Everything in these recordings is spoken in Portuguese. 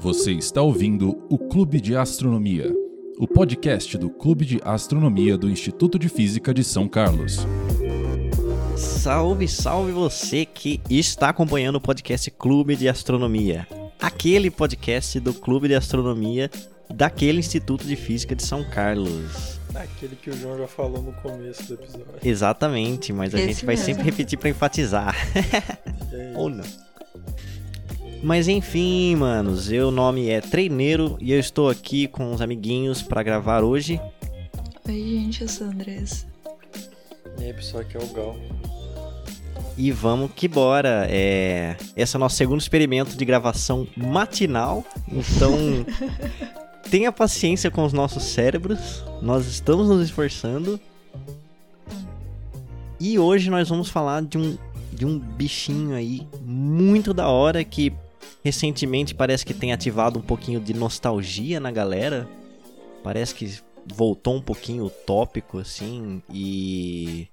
Você está ouvindo o Clube de Astronomia, o podcast do Clube de Astronomia do Instituto de Física de São Carlos. Salve, salve você que está acompanhando o podcast Clube de Astronomia. Aquele podcast do Clube de Astronomia daquele Instituto de Física de São Carlos. Aquele que o João já falou no começo do episódio. Exatamente, mas a Esse gente vai mesmo. sempre repetir para enfatizar. É Ou não. Mas enfim, manos, eu nome é Treineiro e eu estou aqui com os amiguinhos para gravar hoje. Oi, gente, eu sou a Andressa. E aí, pessoal, aqui é o Gal. E vamos que bora. É... Esse é o nosso segundo experimento de gravação matinal. Então, tenha paciência com os nossos cérebros. Nós estamos nos esforçando. E hoje nós vamos falar de um, de um bichinho aí muito da hora que recentemente parece que tem ativado um pouquinho de nostalgia na galera. Parece que voltou um pouquinho o tópico assim e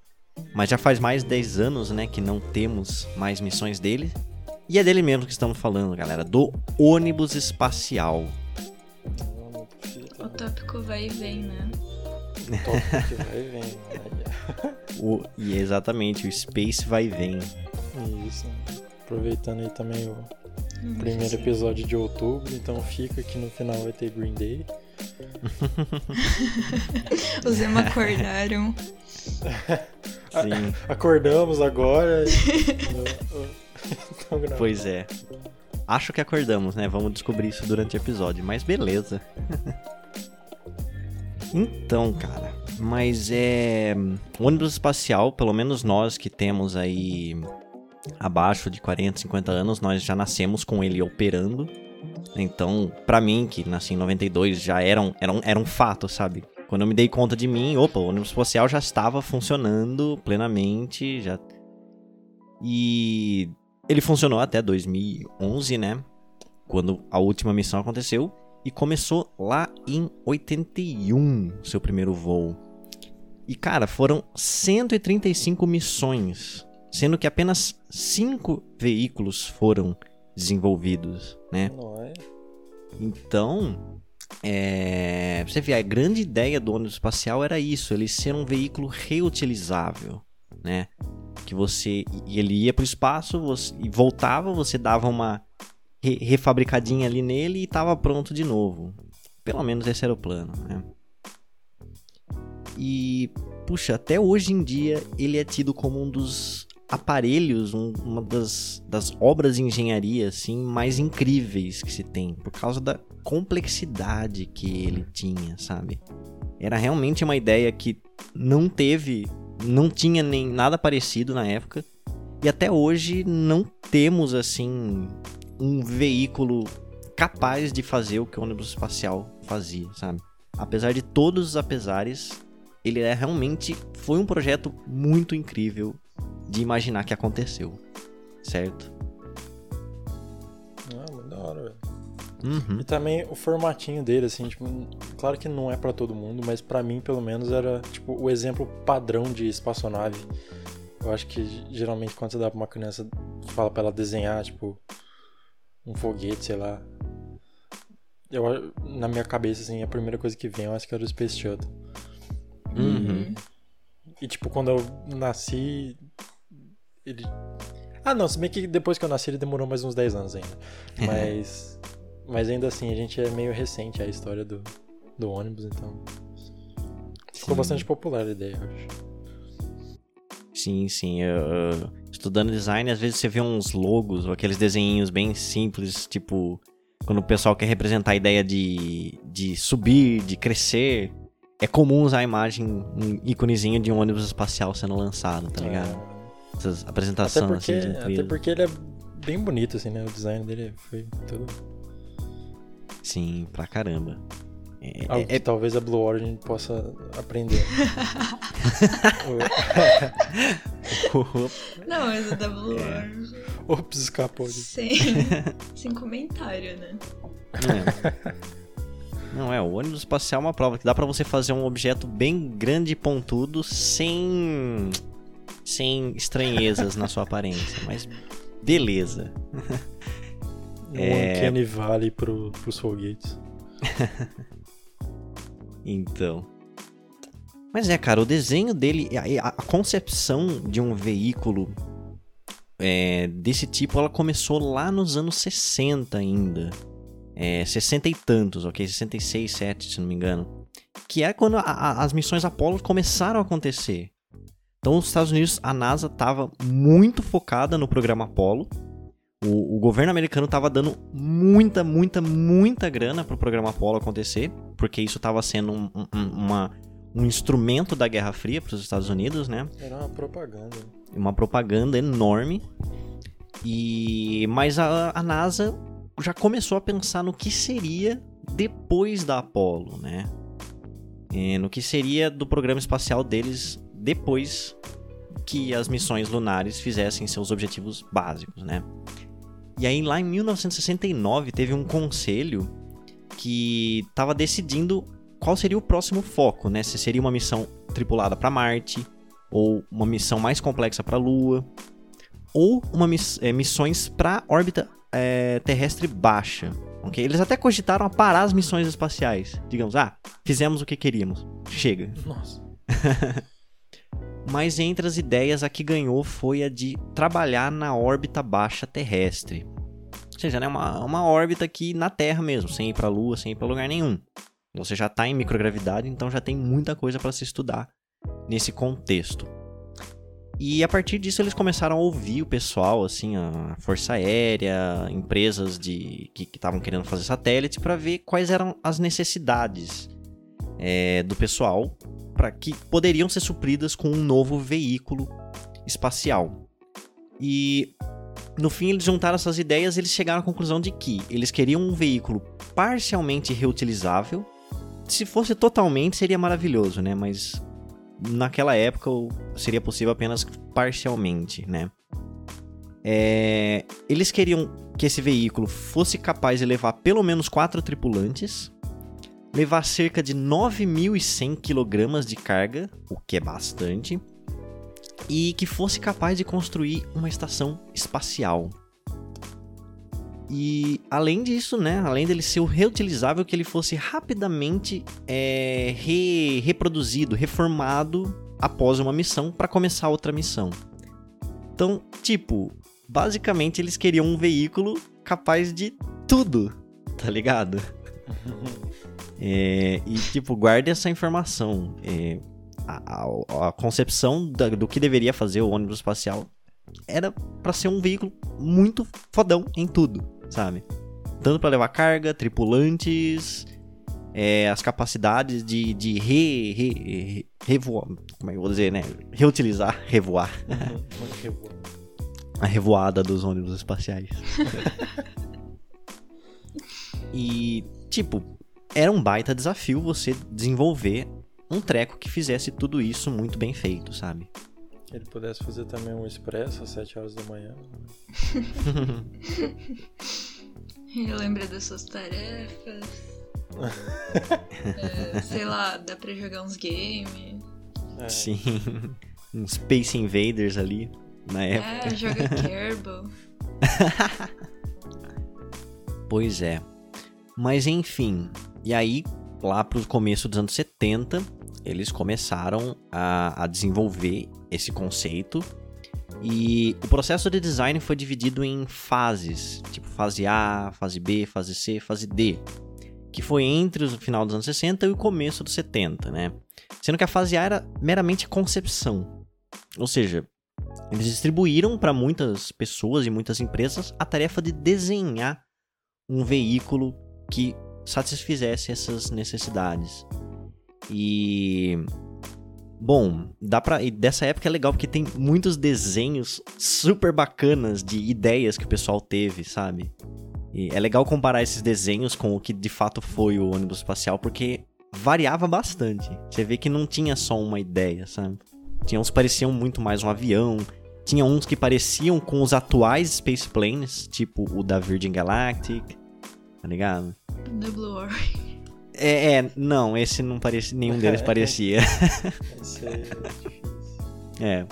mas já faz mais de 10 anos, né, que não temos mais missões dele. E é dele mesmo que estamos falando, galera, do ônibus espacial. O tópico vai e vem, né? Tópico que vai e vem. né? O, e exatamente, o Space vai e vem. Isso. Aproveitando aí também o primeiro sim. episódio de outubro, então fica que no final vai ter Green Day. Os Ema acordaram. Sim, Acordamos agora. e- pois é. Acho que acordamos, né? Vamos descobrir isso durante o episódio, mas beleza. então, cara, mas é. O ônibus espacial, pelo menos nós que temos aí abaixo de 40, 50 anos, nós já nascemos com ele operando. Então, pra mim, que nasci em 92, já era um, era um, era um fato, sabe? Quando eu me dei conta de mim, opa, o ônibus espacial já estava funcionando plenamente, já. E ele funcionou até 2011, né? Quando a última missão aconteceu. E começou lá em 81, seu primeiro voo. E cara, foram 135 missões, sendo que apenas 5 veículos foram desenvolvidos, né? É? Então, é, você vê, a grande ideia do ônibus espacial era isso, ele ser um veículo reutilizável, né? Que você, ele ia para o espaço você- e voltava, você dava uma re- refabricadinha ali nele e estava pronto de novo. Pelo menos esse era o plano, né? E, puxa, até hoje em dia ele é tido como um dos aparelhos, um- uma das, das obras de engenharia assim mais incríveis que se tem, por causa da complexidade que ele tinha, sabe? Era realmente uma ideia que não teve, não tinha nem nada parecido na época. E até hoje não temos assim um veículo capaz de fazer o que o ônibus espacial fazia, sabe? Apesar de todos os apesares, ele é realmente foi um projeto muito incrível de imaginar que aconteceu, certo? Ah, muito da hora, velho. Uhum. E também o formatinho dele, assim, tipo, claro que não é pra todo mundo, mas pra mim, pelo menos, era, tipo, o exemplo padrão de espaçonave. Eu acho que, geralmente, quando você dá pra uma criança, fala pra ela desenhar, tipo, um foguete, sei lá. Eu, na minha cabeça, assim, a primeira coisa que vem, eu acho que era o Space Shuttle. Uhum. E, tipo, quando eu nasci, ele... Ah, não, se bem que depois que eu nasci ele demorou mais uns 10 anos ainda. Mas... mas ainda assim, a gente é meio recente a história do, do ônibus, então... Ficou Sim. bastante popular a ideia, eu acho. Sim, sim. estudando design, às vezes você vê uns logos ou aqueles desenhinhos bem simples, tipo, quando o pessoal quer representar a ideia de, de subir, de crescer. É comum usar a imagem, um íconezinho de um ônibus espacial sendo lançado, tá ligado? É, Essas até, apresentações porque, assim até porque ele é bem bonito, assim, né? O design dele foi tudo... Sim, pra caramba. É, Algo é- que talvez a Blue Origin possa aprender. Não, mas o da Blue É. Orange. Ops, escapou. Sem, sem comentário, né? É. Não, é, o ônibus espacial é uma prova que dá pra você fazer um objeto bem grande e pontudo sem sem estranhezas na sua aparência, mas beleza. Um É. Uncanny Valley pro, pros foguetes. Então. Mas é, cara, o desenho dele, a, a concepção de um veículo é, desse tipo, ela começou lá nos anos 60 ainda. É, 60 e tantos, ok? 66, 7, se não me engano. Que é quando a- a- as missões Apollo começaram a acontecer. Então, os Estados Unidos, a NASA estava muito focada no programa Apollo. O, o governo americano estava dando muita, muita, muita grana para o programa Apollo acontecer, porque isso estava sendo um, um- uma- um instrumento da Guerra Fria para os Estados Unidos, né? Era uma propaganda. Uma propaganda enorme. E mas a, a NASA já começou a pensar no que seria depois da Apollo, né? É, no que seria do programa espacial deles depois que as missões lunares fizessem seus objetivos básicos, né? E aí lá em 1969 teve um conselho que estava decidindo qual seria o próximo foco, né? Se seria uma missão tripulada para Marte ou uma missão mais complexa para a Lua ou uma miss- é, missões para órbita é, terrestre baixa. ok? Eles até cogitaram a parar as missões espaciais. Digamos, ah, fizemos o que queríamos. Chega. Nossa. Mas entre as ideias, a que ganhou foi a de trabalhar na órbita baixa terrestre. Ou seja, né, uma, uma órbita aqui na Terra mesmo, sem ir para a Lua, sem ir para lugar nenhum. Você já está em microgravidade, então já tem muita coisa para se estudar nesse contexto. E a partir disso eles começaram a ouvir o pessoal, assim, a Força Aérea, empresas de que estavam querendo fazer satélite, para ver quais eram as necessidades é, do pessoal para que poderiam ser supridas com um novo veículo espacial. E no fim eles juntaram essas ideias e eles chegaram à conclusão de que eles queriam um veículo parcialmente reutilizável. Se fosse totalmente seria maravilhoso, né? Mas naquela época seria possível apenas parcialmente, né? É, eles queriam que esse veículo fosse capaz de levar pelo menos quatro tripulantes, levar cerca de 9.100 kg de carga, o que é bastante, e que fosse capaz de construir uma estação espacial. E além disso, né, além dele ser reutilizável, que ele fosse rapidamente é, re- reproduzido, reformado após uma missão para começar outra missão. Então, tipo, basicamente eles queriam um veículo capaz de tudo, tá ligado? É, e, tipo, guarde essa informação. É, a, a- a concepção da- do que deveria fazer o ônibus espacial era pra ser um veículo muito fodão em tudo, sabe? Tanto pra levar carga, tripulantes, é, as capacidades de, de re, re, re- revoar. Como é que eu vou dizer, né? Reutilizar, revoar. A revoada dos ônibus espaciais. e, tipo, era um baita desafio você desenvolver um treco que fizesse tudo isso muito bem feito, sabe? Ele pudesse fazer também um expresso às 7 horas da manhã. Eu lembro das suas tarefas. É, sei lá, dá pra jogar uns games. É, Sim. Um Space Invaders ali, na época. É, joga Kerbal. Pois é. Mas enfim, e aí, lá pro começo dos anos 70, eles começaram a, a desenvolver esse conceito. E o processo de design foi dividido em fases, tipo fase A, fase B, fase C, fase D, que foi entre o final dos anos 60 e o começo dos 70, né? Sendo que a fase A era meramente concepção. Ou seja, eles distribuíram para muitas pessoas e muitas empresas a tarefa de desenhar um veículo que satisfizesse essas necessidades. E bom, dá para e dessa época é legal porque tem muitos desenhos super bacanas de ideias que o pessoal teve, sabe? E é legal comparar esses desenhos com o que de fato foi o ônibus espacial porque variava bastante. Você vê que não tinha só uma ideia, sabe? Tinha uns que pareciam muito mais um avião, tinha uns que pareciam com os atuais Space Planes, tipo o da Virgin Galactic, tá ligado? The Blue Orient. É, é, não, esse não parecia, nenhum deles parecia. Esse é difícil. É.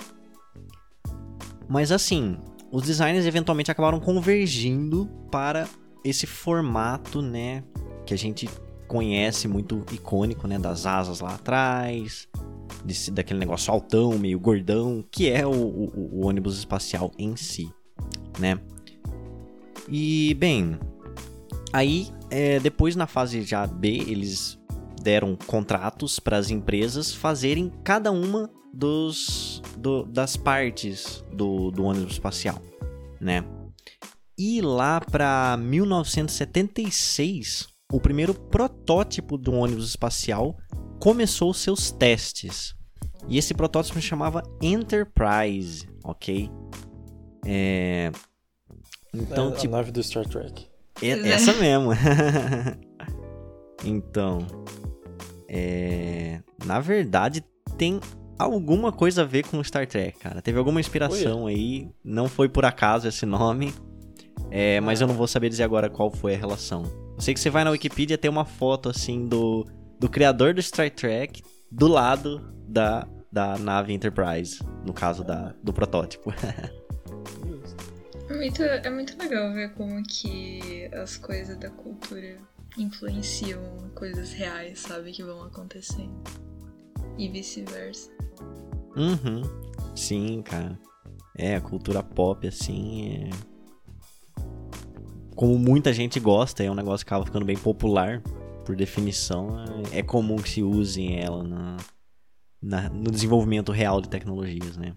Mas assim, os designers eventualmente acabaram convergindo para esse formato, né, que a gente conhece muito icônico, né, das asas lá atrás, desse, daquele negócio altão, meio gordão, que é o, o, o ônibus espacial em si, né? E, bem, aí é, depois na fase já B, eles deram contratos para as empresas fazerem cada uma dos, do, das partes do, do ônibus espacial, né? E lá para 1976, o primeiro protótipo do ônibus espacial começou seus testes. E esse protótipo se chamava Enterprise, ok? É... Então, é, tipo, a nave do Star Trek. É- essa mesmo. então, é... na verdade tem alguma coisa a ver com Star Trek, cara. Teve alguma inspiração aí, não foi por acaso esse nome, é, mas eu não vou saber dizer agora qual foi a relação. Eu sei que você vai na Wikipedia tem uma foto assim do, do criador do Star Trek do lado da, da nave Enterprise, no caso da, do protótipo. É muito, é muito legal ver como que as coisas da cultura influenciam coisas reais, sabe, que vão acontecendo. E vice-versa. Uhum. Sim, cara. É, a cultura pop, assim, é... Como muita gente gosta, é um negócio que acaba ficando bem popular, por definição, é é comum que se usem ela na, na- no desenvolvimento real de tecnologias, né?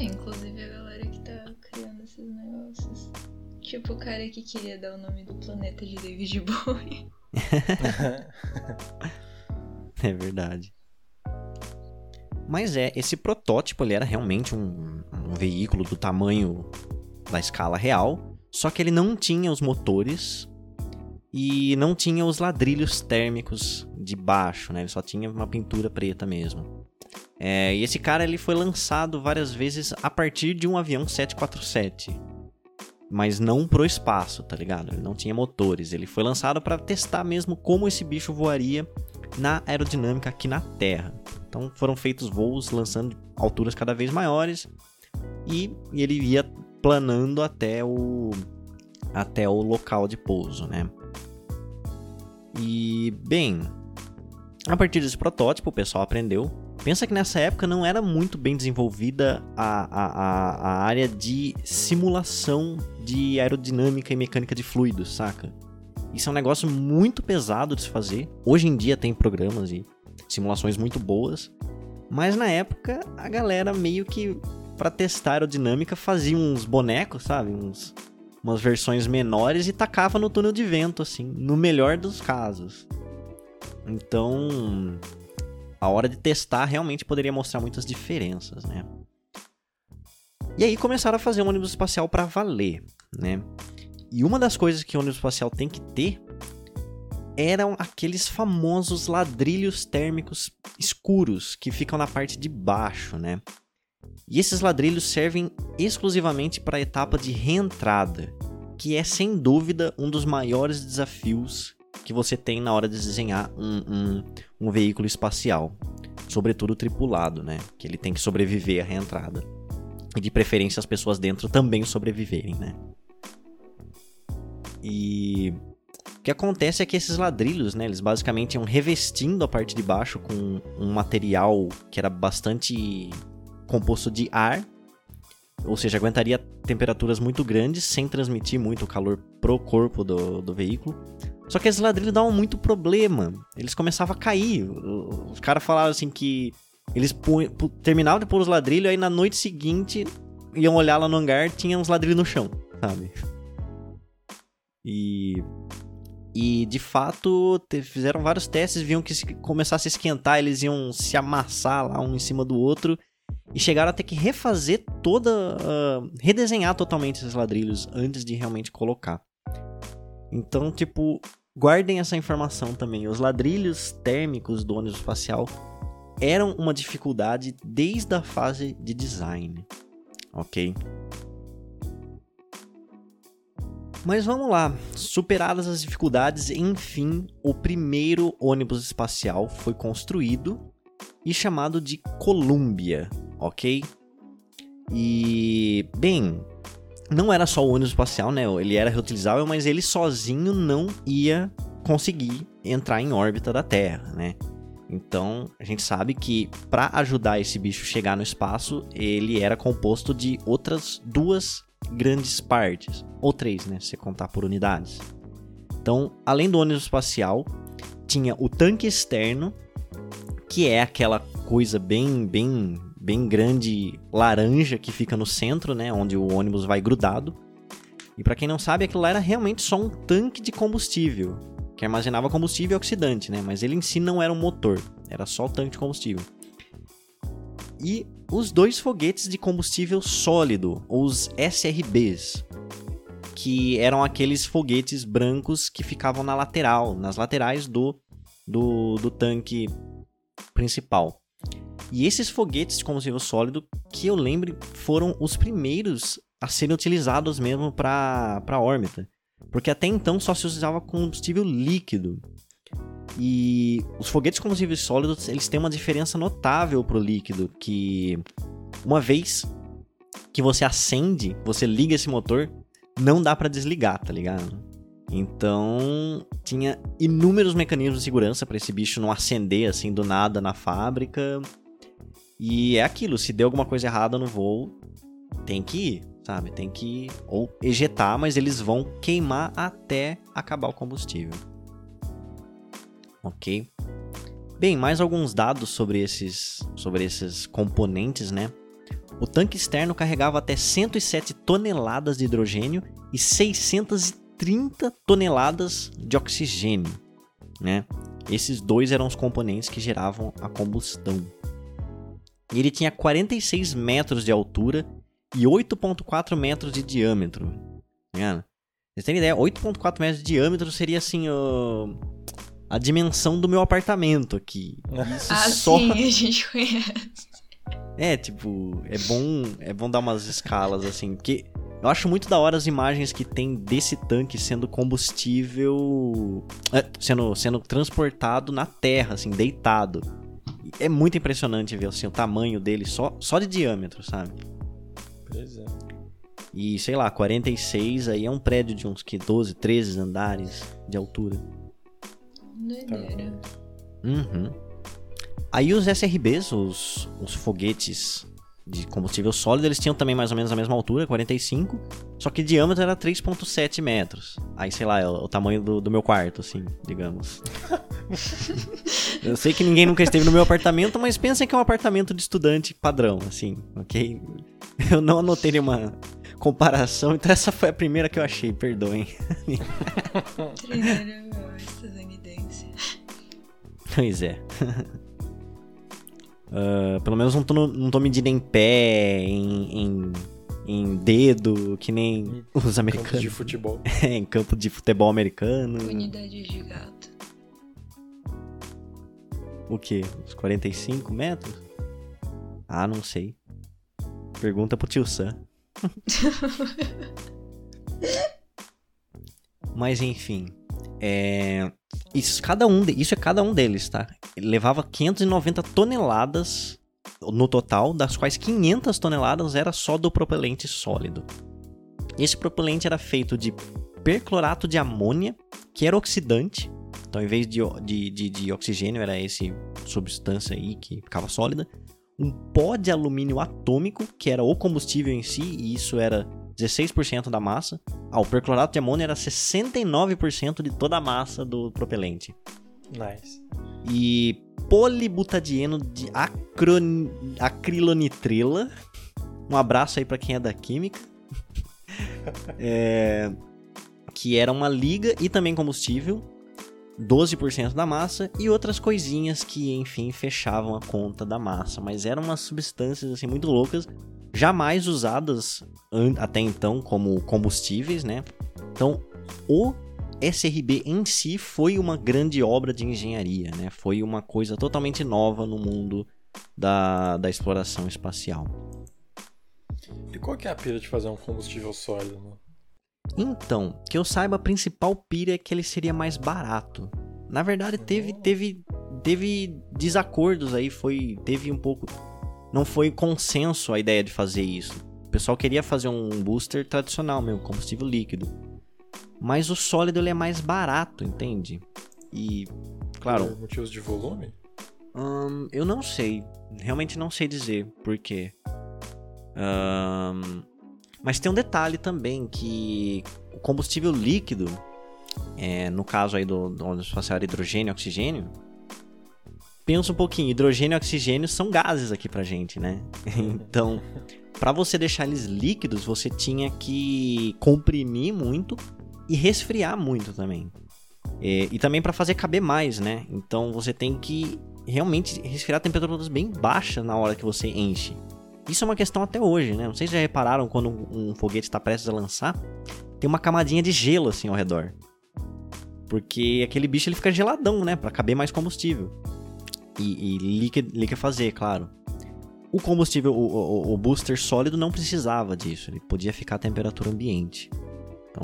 É, inclusive a Tipo o cara que queria dar o nome do planeta de David Bowie. É verdade. Mas é, esse protótipo ele era realmente um, um veículo do tamanho da escala real, só que ele não tinha os motores e não tinha os ladrilhos térmicos de baixo, né? Ele só tinha uma pintura preta mesmo. É, e esse cara ele foi lançado várias vezes a partir de um avião 747, mas não pro espaço, tá ligado? Ele não tinha motores. Ele foi lançado para testar mesmo como esse bicho voaria na aerodinâmica aqui na Terra. Então foram feitos voos lançando alturas cada vez maiores e, ele ia planando até o até o local de pouso, né? E bem, a partir desse protótipo o pessoal aprendeu. Pensa que nessa época não era muito bem desenvolvida a, a, a, área de simulação de aerodinâmica e mecânica de fluidos, saca? Isso é um negócio muito pesado de se fazer. Hoje em dia tem programas e simulações muito boas. Mas na época a galera meio que pra testar a aerodinâmica fazia uns bonecos, sabe? Uns, umas versões menores e tacava no túnel de vento, assim, no melhor dos casos. Então, a hora de testar realmente poderia mostrar muitas diferenças, né? E aí começaram a fazer um ônibus espacial pra valer, né? E uma das coisas que o ônibus espacial tem que ter eram aqueles famosos ladrilhos térmicos escuros que ficam na parte de baixo, né? E esses ladrilhos servem exclusivamente para a etapa de reentrada, que é sem dúvida um dos maiores desafios que você tem na hora de desenhar um, um, um veículo espacial, sobretudo tripulado, né? Que ele tem que sobreviver à reentrada. E de preferência as pessoas dentro também sobreviverem, né? E o que acontece é que esses ladrilhos, né, eles basicamente iam revestindo a parte de baixo com um material que era bastante composto de ar, ou seja, aguentaria temperaturas muito grandes sem transmitir muito calor pro corpo do, do veículo. Só que esses ladrilhos davam muito problema, eles começavam a cair. Os caras falaram assim que eles terminavam de pôr os ladrilhos, aí na noite seguinte iam olhar lá no hangar, tinha uns ladrilhos no chão, sabe? E e de fato fizeram vários testes, viam que se começasse a esquentar, eles iam se amassar lá um em cima do outro. E chegaram a ter que refazer toda. ah, redesenhar totalmente esses ladrilhos antes de realmente colocar. Então, tipo, guardem essa informação também. Os ladrilhos térmicos do ônibus espacial eram uma dificuldade desde a fase de design. Ok? Mas vamos lá, superadas as dificuldades, enfim, o primeiro ônibus espacial foi construído e chamado de Columbia, ok? E, bem, não era só o ônibus espacial, né? Ele era reutilizável, mas ele sozinho não ia conseguir entrar em órbita da Terra, né? Então, a gente sabe que para ajudar esse bicho a chegar no espaço, ele era composto de outras duas grandes partes, ou três, né, se contar por unidades. Então, além do ônibus espacial, tinha o tanque externo, que é aquela coisa bem, bem, bem grande laranja que fica no centro, né, onde o ônibus vai grudado. E para quem não sabe, aquilo lá era realmente só um tanque de combustível, que armazenava combustível oxidante, né? Mas ele em si não era um motor, era só o tanque de combustível. E os dois foguetes de combustível sólido, os SRBs, que eram aqueles foguetes brancos que ficavam na lateral, nas laterais do, do, do tanque principal. E esses foguetes de combustível sólido, que eu lembre, foram os primeiros a serem utilizados mesmo para órbita. Porque até então só se usava combustível líquido. E os foguetes combustíveis sólidos, eles têm uma diferença notável pro líquido, que uma vez que você acende, você liga esse motor, não dá para desligar, tá ligado? Então, tinha inúmeros mecanismos de segurança para esse bicho não acender assim do nada na fábrica. E é aquilo, se deu alguma coisa errada no voo, tem que ir, sabe? Tem que ou ejetar, mas eles vão queimar até acabar o combustível. OK? Bem, mais alguns dados sobre esses sobre esses componentes, né? O tanque externo carregava até 107 toneladas de hidrogênio e 630 toneladas de oxigênio, né? Esses dois eram os componentes que geravam a combustão. Ele tinha 46 metros de altura e 8,4 metros de diâmetro. Tá Vocês têm ideia? 8,4 metros de diâmetro seria assim. Uh, a dimensão do meu apartamento aqui. Isso ah, só... sim, a gente conhece. É, tipo, é bom, é bom dar umas escalas assim, porque eu acho muito da hora as imagens que tem desse tanque sendo combustível, é, sendo sendo transportado na terra, assim, deitado. É muito impressionante ver assim o tamanho dele só só de diâmetro, sabe? Pois é. E sei lá, 46 aí é um prédio de uns que 12, 13 andares de altura. Doideira. Uhum. Aí os SRBs, os, os foguetes de combustível sólido, eles tinham também mais ou menos a mesma altura, 45, só que o diâmetro era 3.7 metros. Aí, sei lá, é o, o tamanho do, do, meu quarto, assim, digamos. Eu sei que ninguém nunca esteve no meu apartamento, mas pensem que é um apartamento de estudante padrão, assim, ok? Eu não anotei nenhuma comparação, então essa foi a primeira que eu achei, perdoem. Primeiro, estadunidense. Pois é. Uh, pelo menos não tô, não tô medindo em pé, em, em, em dedo, que nem os americanos. Campo de futebol. É, em campo de futebol americano. Unidade de gato. O que? Uns 45 metros? Ah, não sei. Pergunta pro tio Sam. Mas enfim. É... Isso, cada um de... Isso é cada um deles, tá? Ele levava 590 toneladas no total, das quais 500 toneladas era só do propelente sólido. Esse propelente era feito de perclorato de amônia, que era oxidante. Então, em vez de, de, de, de oxigênio, era esse substância aí que ficava sólida. Um pó de alumínio atômico, que era o combustível em si, e isso era 16% da massa. Ah, o perclorato de amônia era 69% de toda a massa do propelente. Nice. E polibutadieno de acron... acrilonitrila. Um abraço aí para quem é da química. é... Que era uma liga e também combustível. 12% da massa e outras coisinhas que, enfim, fechavam a conta da massa. Mas eram umas substâncias assim muito loucas jamais usadas até então como combustíveis, né? Então, o SRB em si foi uma grande obra de engenharia, né? Foi uma coisa totalmente nova no mundo da, da exploração espacial. E qual que é a pira de fazer um combustível sólido? Né? Então, que eu saiba, a principal pira é que ele seria mais barato. Na verdade, teve, uhum. teve, teve desacordos aí, foi, teve um pouco não foi consenso a ideia de fazer isso. pessoal queria fazer um booster tradicional mesmo, combustível líquido. Mas o sólido ele é mais barato, entende? E, claro. Por motivos de volume? Hum, eu não sei. Realmente não sei dizer por quê. Hum, mas tem um detalhe também que o combustível líquido, é, no caso aí do, do espacial hidrogênio e oxigênio, pensa um pouquinho, hidrogênio e oxigênio são gases aqui pra gente, né? então, para você deixar eles líquidos, você tinha que comprimir muito e resfriar muito também. E, e também para fazer caber mais, né? Então você tem que realmente resfriar temperaturas bem baixa na hora que você enche. Isso é uma questão até hoje, né? Não sei se já repararam quando um foguete está prestes a lançar, tem uma camadinha de gelo assim ao redor. Porque aquele bicho ele fica geladão, né? Para caber mais combustível. E, e fazer, claro. O combustível, o, o, o, booster sólido não precisava disso. Ele podia ficar a temperatura ambiente. Então,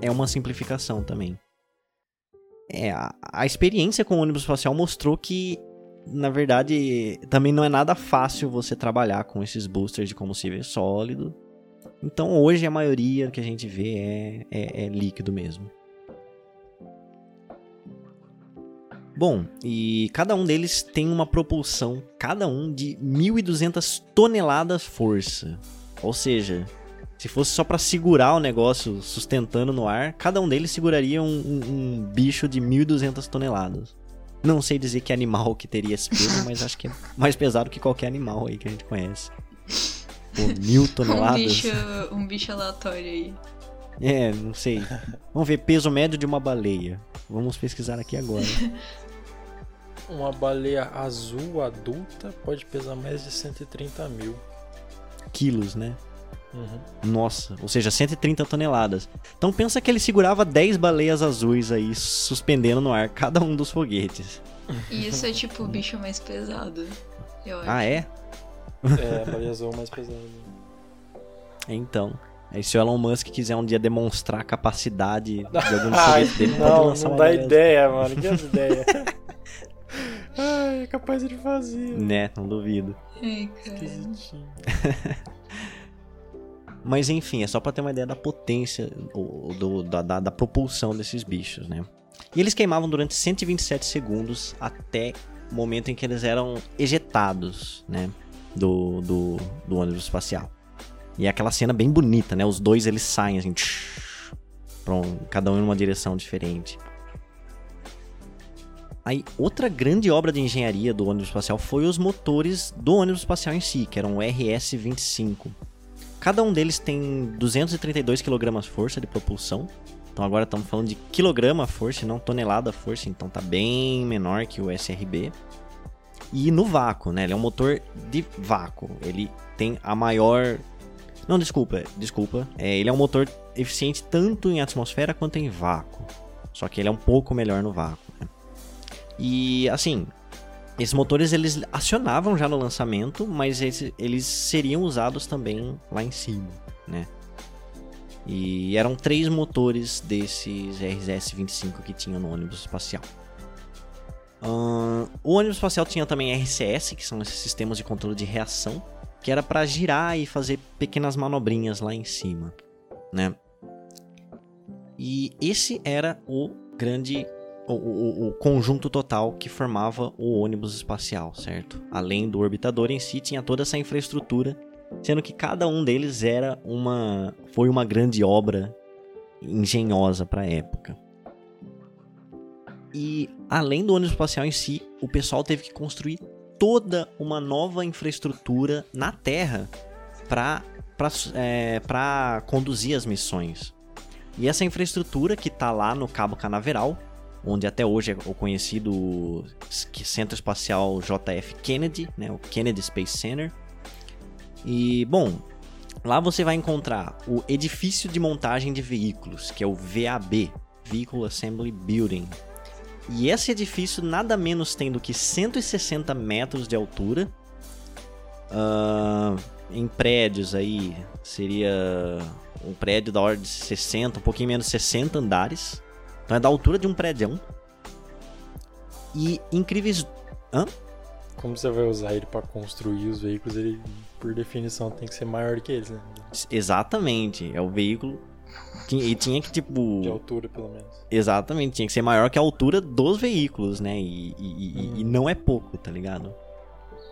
é uma simplificação também. É, a, a experiência com o ônibus espacial mostrou que, na verdade, também não é nada fácil você trabalhar com esses boosters de combustível sólido. Então, hoje, a maioria que a gente vê é, é, é líquido mesmo. Bom, e cada um deles tem uma propulsão, cada um de 1.200 toneladas força. Ou seja, se fosse só para segurar o negócio sustentando no ar, cada um deles seguraria um, um, um bicho de 1.200 toneladas. Não sei dizer que animal que teria esse peso, mas acho que é mais pesado que qualquer animal aí que a gente conhece. Pô, mil toneladas. Um bicho, um bicho aleatório aí. É, não sei. Vamos ver peso médio de uma baleia. Vamos pesquisar aqui agora. Uma baleia azul adulta pode pesar mais de 130 mil quilos, né? Uhum. Nossa, ou seja, 130 toneladas. Então pensa que ele segurava 10 baleias azuis aí, suspendendo no ar cada um dos foguetes. E isso é tipo o bicho mais pesado, eu acho. Ah, é? É, a baleia azul mais pesada. Então. Aí se o Elon Musk quiser um dia demonstrar a capacidade de algum foguete dele, não, pode lançar não dá ideia, mano. Que ideia. Ai, é capaz de fazer. Né, não duvido. Esquisitinho. Mas enfim, é só para ter uma ideia da potência, do, do da, da, da, propulsão desses bichos, né? E eles queimavam durante 127 segundos até o momento em que eles eram ejetados, né? Do, do, do ônibus espacial. E é aquela cena bem bonita, né? Os dois eles saem assim, tsh, cada um em uma direção diferente. Aí, outra grande obra de engenharia do ônibus espacial foi os motores do ônibus espacial em si, que eram o RS-25. Cada um deles tem 232 kg força de propulsão. Então agora estamos falando de quilograma força, não tonelada força, então tá bem menor que o SRB. E no vácuo, né? Ele é um motor de vácuo. Ele tem a maior. Não, desculpa, desculpa. É, ele é um motor eficiente tanto em atmosfera quanto em vácuo. Só que ele é um pouco melhor no vácuo. Né? E assim, esses motores eles acionavam já no lançamento, mas eles, eles seriam usados também lá em cima, né? E eram três motores desses RS-25 que tinham no ônibus espacial. O ônibus espacial tinha também RCS, que são esses sistemas de controle de reação, que era para girar e fazer pequenas manobrinhas lá em cima, né? E esse era o grande o, o, o, conjunto total que formava o ônibus espacial, certo? Além do orbitador em si, tinha toda essa infraestrutura, sendo que cada um deles era uma foi uma grande obra engenhosa para a época. E além do ônibus espacial em si, o pessoal teve que construir toda uma nova infraestrutura na Terra para é, conduzir as missões. E essa infraestrutura que está lá no Cabo Canaveral onde até hoje é o conhecido Centro Espacial JF Kennedy, né, o Kennedy Space Center. E, bom, lá você vai encontrar o Edifício de Montagem de Veículos, que é o VAB, Vehicle Assembly Building. E esse edifício nada menos tem do que 160 metros de altura. Uh, em prédios aí, seria um prédio da ordem de 60, um pouquinho menos de 60 andares. Então é da altura de um prédio. E incríveis. Hã? como você vai usar ele para construir os veículos, ele por definição tem que ser maior que eles, né? Exatamente. É o veículo. E tinha que, tipo. De altura, pelo menos. Exatamente, tinha que ser maior que a altura dos veículos, né? E, e, Uhum. e não é pouco, tá ligado?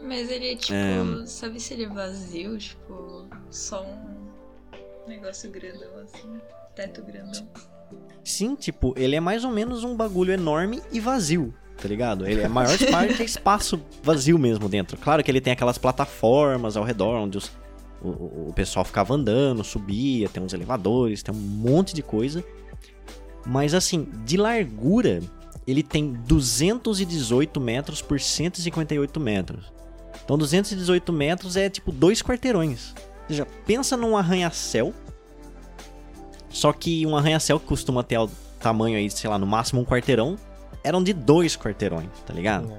Mas ele é tipo, É. sabe se ele é vazio, tipo, só um negócio grandão assim, teto grandão. Sim, tipo, ele é mais ou menos um bagulho enorme e vazio, tá ligado? Ele é a maior parte é espaço vazio mesmo dentro. Claro que ele tem aquelas plataformas ao redor onde os- o, o- pessoal ficava andando, subia, tem uns elevadores, tem um monte de coisa. Mas assim, de largura, ele tem 218 metros por 158 metros. Então 218 metros é tipo dois quarteirões. Ou seja, pensa num arranha-céu só que um arranha-céu que costuma ter o tamanho aí, sei lá, no máximo um quarteirão, eram de dois quarteirões, tá ligado? Não.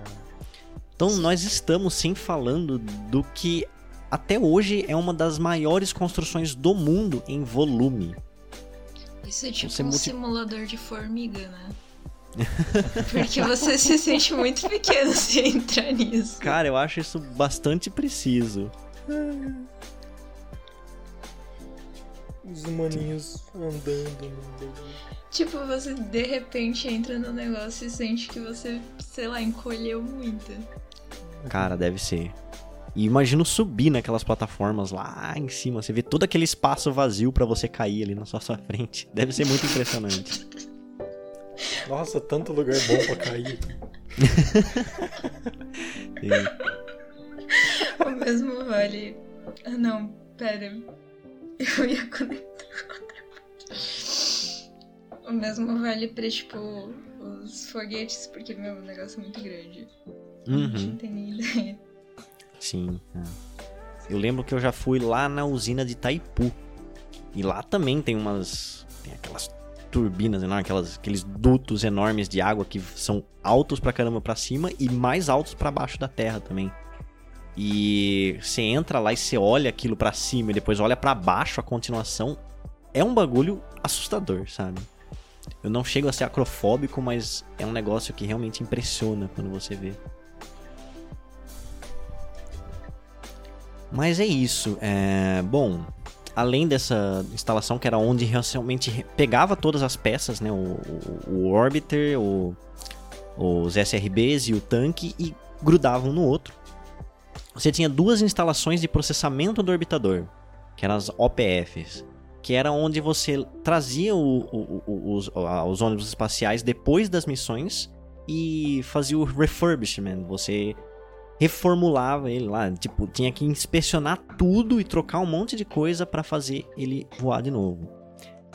Então nós estamos sim falando do que até hoje é uma das maiores construções do mundo em volume. Isso é tipo Você um multi- simulador de formiga, né? Porque você se sente muito pequeno se entrar nisso. Cara, eu acho isso bastante preciso. Os humaninhos andando no meio. Tipo, você de repente entra no negócio e sente que você, sei lá, encolheu muito. Cara, deve ser. E imagino subir naquelas plataformas lá em cima, você vê todo aquele espaço vazio pra você cair ali na sua, sua frente. Deve ser muito impressionante. Nossa, tanto lugar bom pra cair. O mesmo vale. Ah, não, pera. Eu ia conectar com outra parte. O mesmo vale pra, tipo, os foguetes, porque, meu, o negócio é muito grande. A gente Uhum. não tem nem ideia. Sim. é. Eu lembro que eu já fui lá na usina de Itaipu. E lá também tem umas. Tem aquelas turbinas enormes, aquelas, aqueles dutos enormes de água que são altos pra caramba pra cima e mais altos pra baixo da terra também. E você entra lá e você olha aquilo pra cima e depois olha pra baixo a continuação. É um bagulho assustador, sabe? Eu não chego a ser acrofóbico, mas é um negócio que realmente impressiona quando você vê. Mas é isso. É... Bom, além dessa instalação que era onde realmente re- pegava todas as peças, né? O, o, o Orbiter, o- os SRBs e o tanque e grudavam no outro. Você tinha duas instalações de processamento do orbitador, que eram as OPFs, que era onde você trazia os, os ônibus espaciais depois das missões e fazia o refurbishment. Você reformulava ele lá, tipo, tinha que inspecionar tudo e trocar um monte de coisa para fazer ele voar de novo.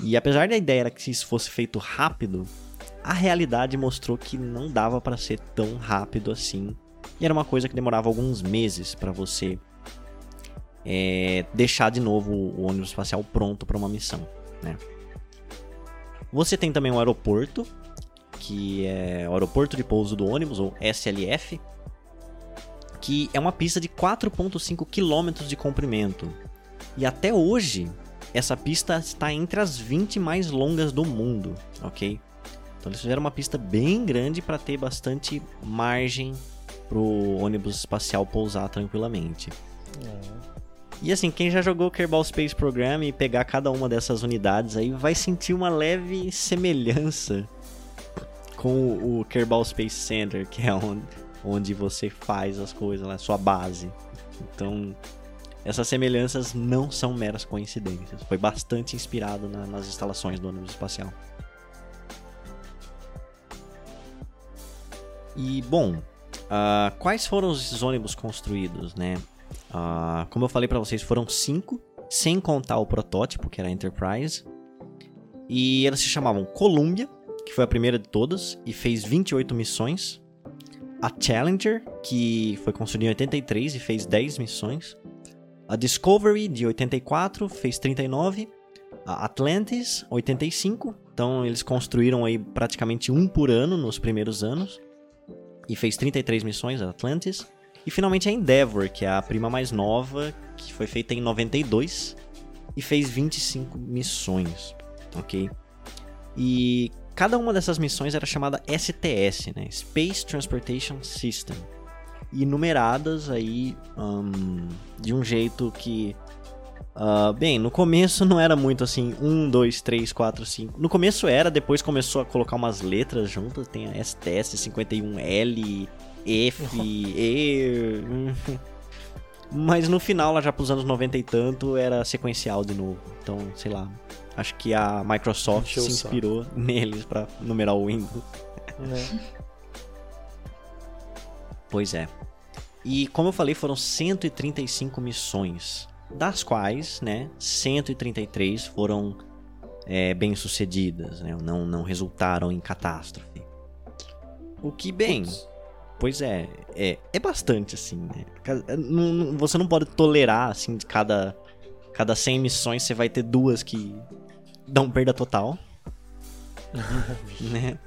E apesar da ideia era que isso fosse feito rápido, a realidade mostrou que não dava para ser tão rápido assim. E era uma coisa que demorava alguns meses para você é, deixar de novo o ônibus espacial pronto para uma missão, né? Você tem também o aeroporto, que é o aeroporto de pouso do ônibus, ou SLF, que é uma pista de 4,5 km de comprimento. E até hoje, essa pista está entre as 20 mais longas do mundo, ok? Então eles fizeram uma pista bem grande para ter bastante margem pro ônibus espacial pousar tranquilamente. E assim, quem já jogou Kerbal Space Program e pegar cada uma dessas unidades aí vai sentir uma leve semelhança com o Kerbal Space Center, que é onde, onde você faz as coisas lá, sua base. Então, essas semelhanças não são meras coincidências. Foi bastante inspirado na- nas instalações do ônibus espacial. E, bom, ah, quais foram os ônibus construídos, né? Ah, como eu falei pra vocês, foram cinco, sem contar o protótipo, que era a Enterprise. E elas se chamavam Columbia, que foi a primeira de todas, e fez 28 missões. A Challenger, que foi construída em 83 e fez 10 missões. A Discovery, de 84, fez 39. A Atlantis, 85. Então eles construíram aí praticamente um por ano nos primeiros anos. E fez 33 missões, a Atlantis. E finalmente a Endeavour, que é a prima mais nova, que foi feita em 92 e fez 25 missões, ok? E cada uma dessas missões era chamada STS, né? Space Transportation System. e numeradas aí hum, de um jeito que. Uh, bem, no começo não era muito assim, 1, 2, 3, 4, 5. No começo era, depois começou a colocar umas letras juntas, tem a STS 51L, F, E. Mas no final, lá já pros anos 90 e tanto, era sequencial de novo. Então, sei lá. Acho que a Microsoft Encheu se inspirou neles pra numerar o Windows. Né? Pois é. E como eu falei, foram 135 missões, das quais, né, 133 foram é, bem sucedidas, né, não, não resultaram em catástrofe. O que, bem, Putz. Pois é, é, é bastante assim, né? Não- Você não pode tolerar, assim, de cada, cada 100 missões você vai ter duas que dão perda total né?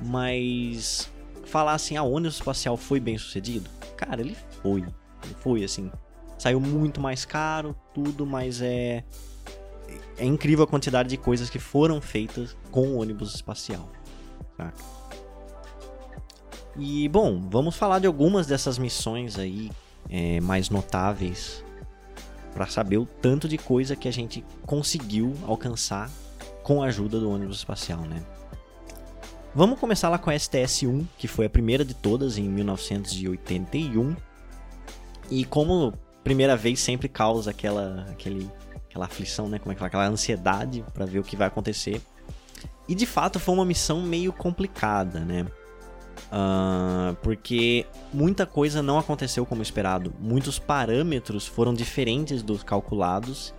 Mas falar assim, a ônibus espacial foi bem sucedido? Cara, ele foi. Ele foi, assim. Saiu muito mais caro, tudo, mas é. É incrível a quantidade de coisas que foram feitas com o ônibus espacial. Saca? E, bom, vamos falar de algumas dessas missões aí é, mais notáveis para saber o tanto de coisa que a gente conseguiu alcançar com a ajuda do ônibus espacial, né? Vamos começar lá com a STS-1, que foi a primeira de todas em 1981. E como primeira vez sempre causa aquela, aquele, aquela aflição, né? Como é que fala? Aquela ansiedade para ver o que vai acontecer. E de fato foi uma missão meio complicada, né? Ah, porque muita coisa não aconteceu como esperado. Muitos parâmetros foram diferentes dos calculados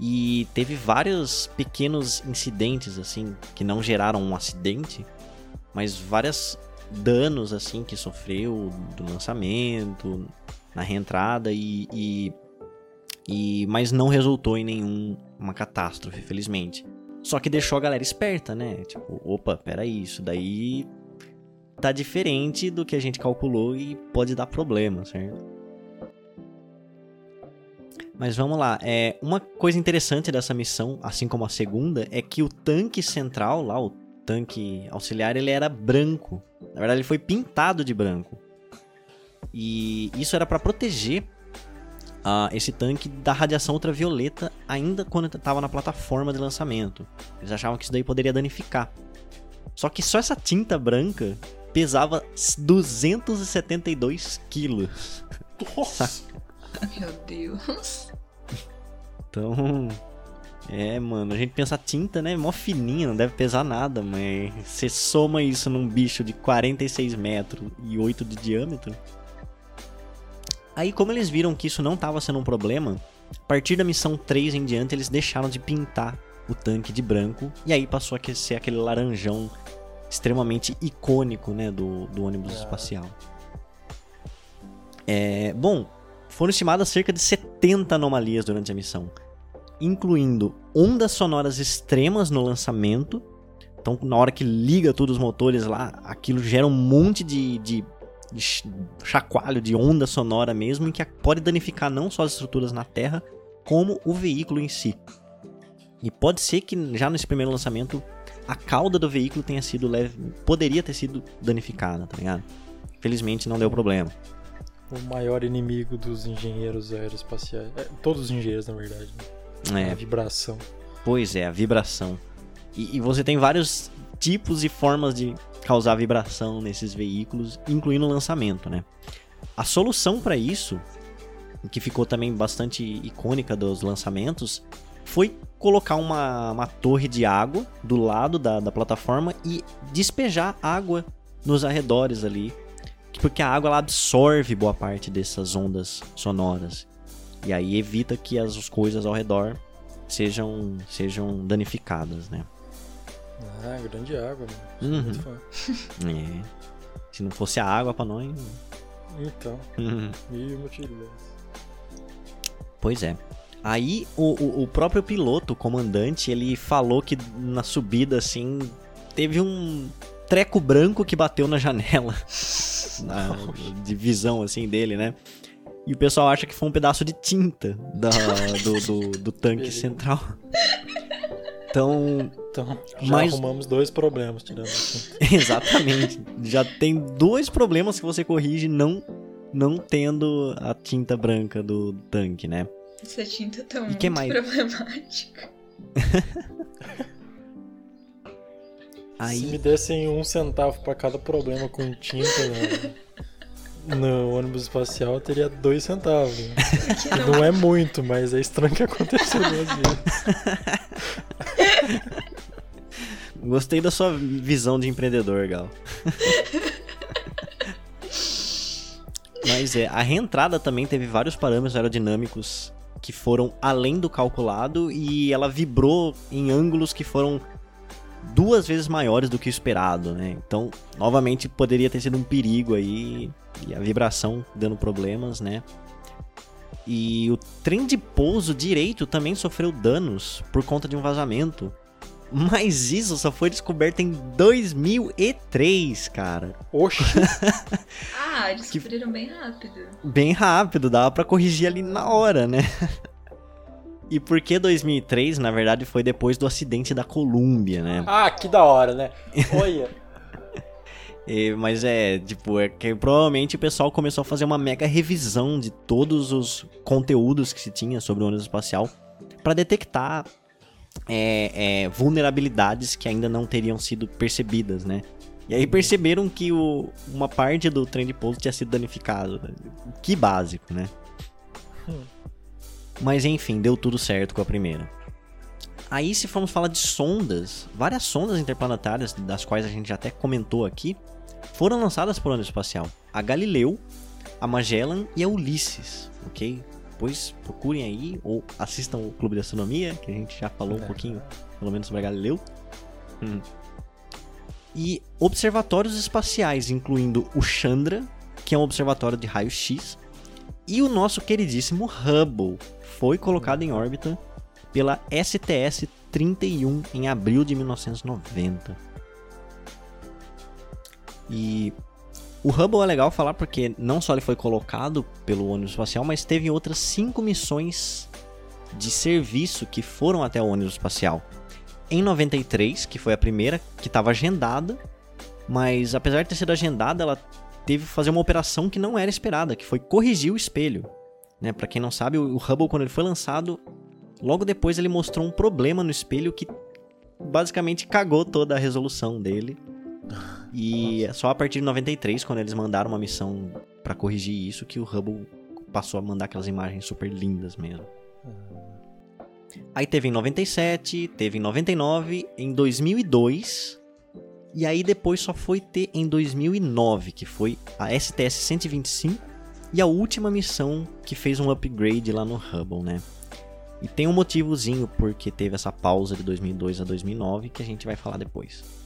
e teve vários pequenos incidentes assim que não geraram um acidente, mas vários danos assim que sofreu do lançamento, na reentrada e, e, e mas não resultou em nenhuma catástrofe, felizmente. Só que deixou a galera esperta, né? Tipo, opa, peraí, isso daí tá diferente do que a gente calculou e pode dar problema, certo? Mas vamos lá, é, uma coisa interessante dessa missão, assim como a segunda, é que o tanque central, lá, o tanque auxiliar, ele era branco. Na verdade, ele foi pintado de branco. E isso era para proteger ah, esse tanque da radiação ultravioleta ainda quando estava na plataforma de lançamento. Eles achavam que isso daí poderia danificar. Só que só essa tinta branca pesava 272 quilos. Nossa! Meu Deus. Então, é, mano, a gente pensa a tinta, né? Mó fininha, não deve pesar nada, mas você soma isso num bicho de 46 metros e 8 de diâmetro. Aí, como eles viram que isso não tava sendo um problema, a partir da missão 3 em diante, eles deixaram de pintar o tanque de branco e aí passou a ser aquele laranjão extremamente icônico, né, do, do ônibus Ah. espacial. É, bom, foram estimadas cerca de 70 anomalias durante a missão, incluindo ondas sonoras extremas no lançamento. Então, na hora que liga todos os motores lá, aquilo gera um monte de, de, de ch- chacoalho, de onda sonora mesmo, e que pode danificar não só as estruturas na Terra, como o veículo em si. E pode ser que já nesse primeiro lançamento a cauda do veículo tenha sido leve, poderia ter sido danificada, tá ligado? Felizmente não deu problema. O maior inimigo dos engenheiros aeroespaciais. É, todos os engenheiros, na verdade. né? É, A vibração. Pois é, a vibração. E, e você tem vários tipos e formas de causar vibração nesses veículos, incluindo o lançamento, né? A solução para isso, que ficou também bastante icônica dos lançamentos, foi colocar uma, uma torre de água do lado da, da plataforma e despejar água nos arredores ali. Porque a água ela absorve boa parte dessas ondas sonoras. E aí evita que as coisas ao redor sejam, sejam danificadas, né? Ah, grande água, mano. Uhum. muito fã. É. Se não fosse a água pra nós. Então, mil motivos. Pois é. Aí o, o, o próprio piloto, o comandante, ele falou que na subida, assim, teve um treco branco que bateu na janela na- de visão, assim, dele, né? E o pessoal acha que foi um pedaço de tinta da- do, do, do tanque Beleza. central. Então, Então, já Mas- arrumamos dois problemas tirando assim. Exatamente. Já tem dois problemas que você corrige não não tendo a tinta branca do tanque, né? Essa tinta tá E muito que mais? problemática. Aí, Se me dessem um centavo pra cada problema com tinta no, no ônibus espacial, eu teria dois centavos. né? Porque não, Não é muito, mas é estranho que aconteceu duas vezes. gostei da sua visão de empreendedor, Gal. Mas é, a reentrada também teve vários parâmetros aerodinâmicos que foram além do calculado e ela vibrou em ângulos que foram duas vezes maiores do que o esperado, né? Então, novamente, poderia ter sido um perigo aí e a vibração dando problemas, né? E o trem de pouso direito também sofreu danos por conta de um vazamento. Mas isso só foi descoberto em 2003, cara. Oxi, Ah, eles descobriram bem rápido. Bem rápido, dava pra corrigir ali na hora, né? E por que 2003? Na verdade, foi depois do acidente da Colômbia, né? ah, que da hora, né? Olha, E- mas é, tipo, é que provavelmente o pessoal começou a fazer uma mega revisão de todos os conteúdos que se tinha sobre o ônibus espacial pra detectar é, é, vulnerabilidades que ainda não teriam sido percebidas, né? E aí perceberam que o- uma parte do trem de pouso tinha sido danificado. Que básico, né? Mas enfim, deu tudo certo com a primeira. Aí, se formos falar de sondas, várias sondas interplanetárias, das quais a gente já até comentou aqui, foram lançadas por ônibus espacial. A Galileu, a Magellan e a Ulisses, ok? Pois procurem aí, ou assistam o Clube de Astronomia, que a gente já falou um É. pouquinho, pelo menos sobre a Galileu. Hum. E observatórios espaciais, incluindo o Chandra, que é um observatório de raio-x, e o nosso queridíssimo Hubble, foi colocado em órbita pela STS-31 em abril de 1990. E o Hubble é legal falar porque não só ele foi colocado pelo ônibus espacial, mas teve outras cinco missões de serviço que foram até o ônibus espacial. Em 93, que foi a primeira, que estava agendada, mas apesar de ter sido agendada, ela teve que fazer uma operação que não era esperada, que foi corrigir o espelho. Né? Para quem não sabe, o Hubble, quando ele foi lançado, logo depois ele mostrou um problema no espelho que basicamente cagou toda a resolução dele. E é só a partir de 93, quando eles mandaram uma missão para corrigir isso, que o Hubble passou a mandar aquelas imagens super lindas mesmo. Aí teve em 97, teve em 99, em 2002, e aí depois só foi ter em 2009, que foi a STS-125 e a última missão que fez um upgrade lá no Hubble, né? E tem um motivozinho porque teve essa pausa de 2002 a 2009 que a gente vai falar depois.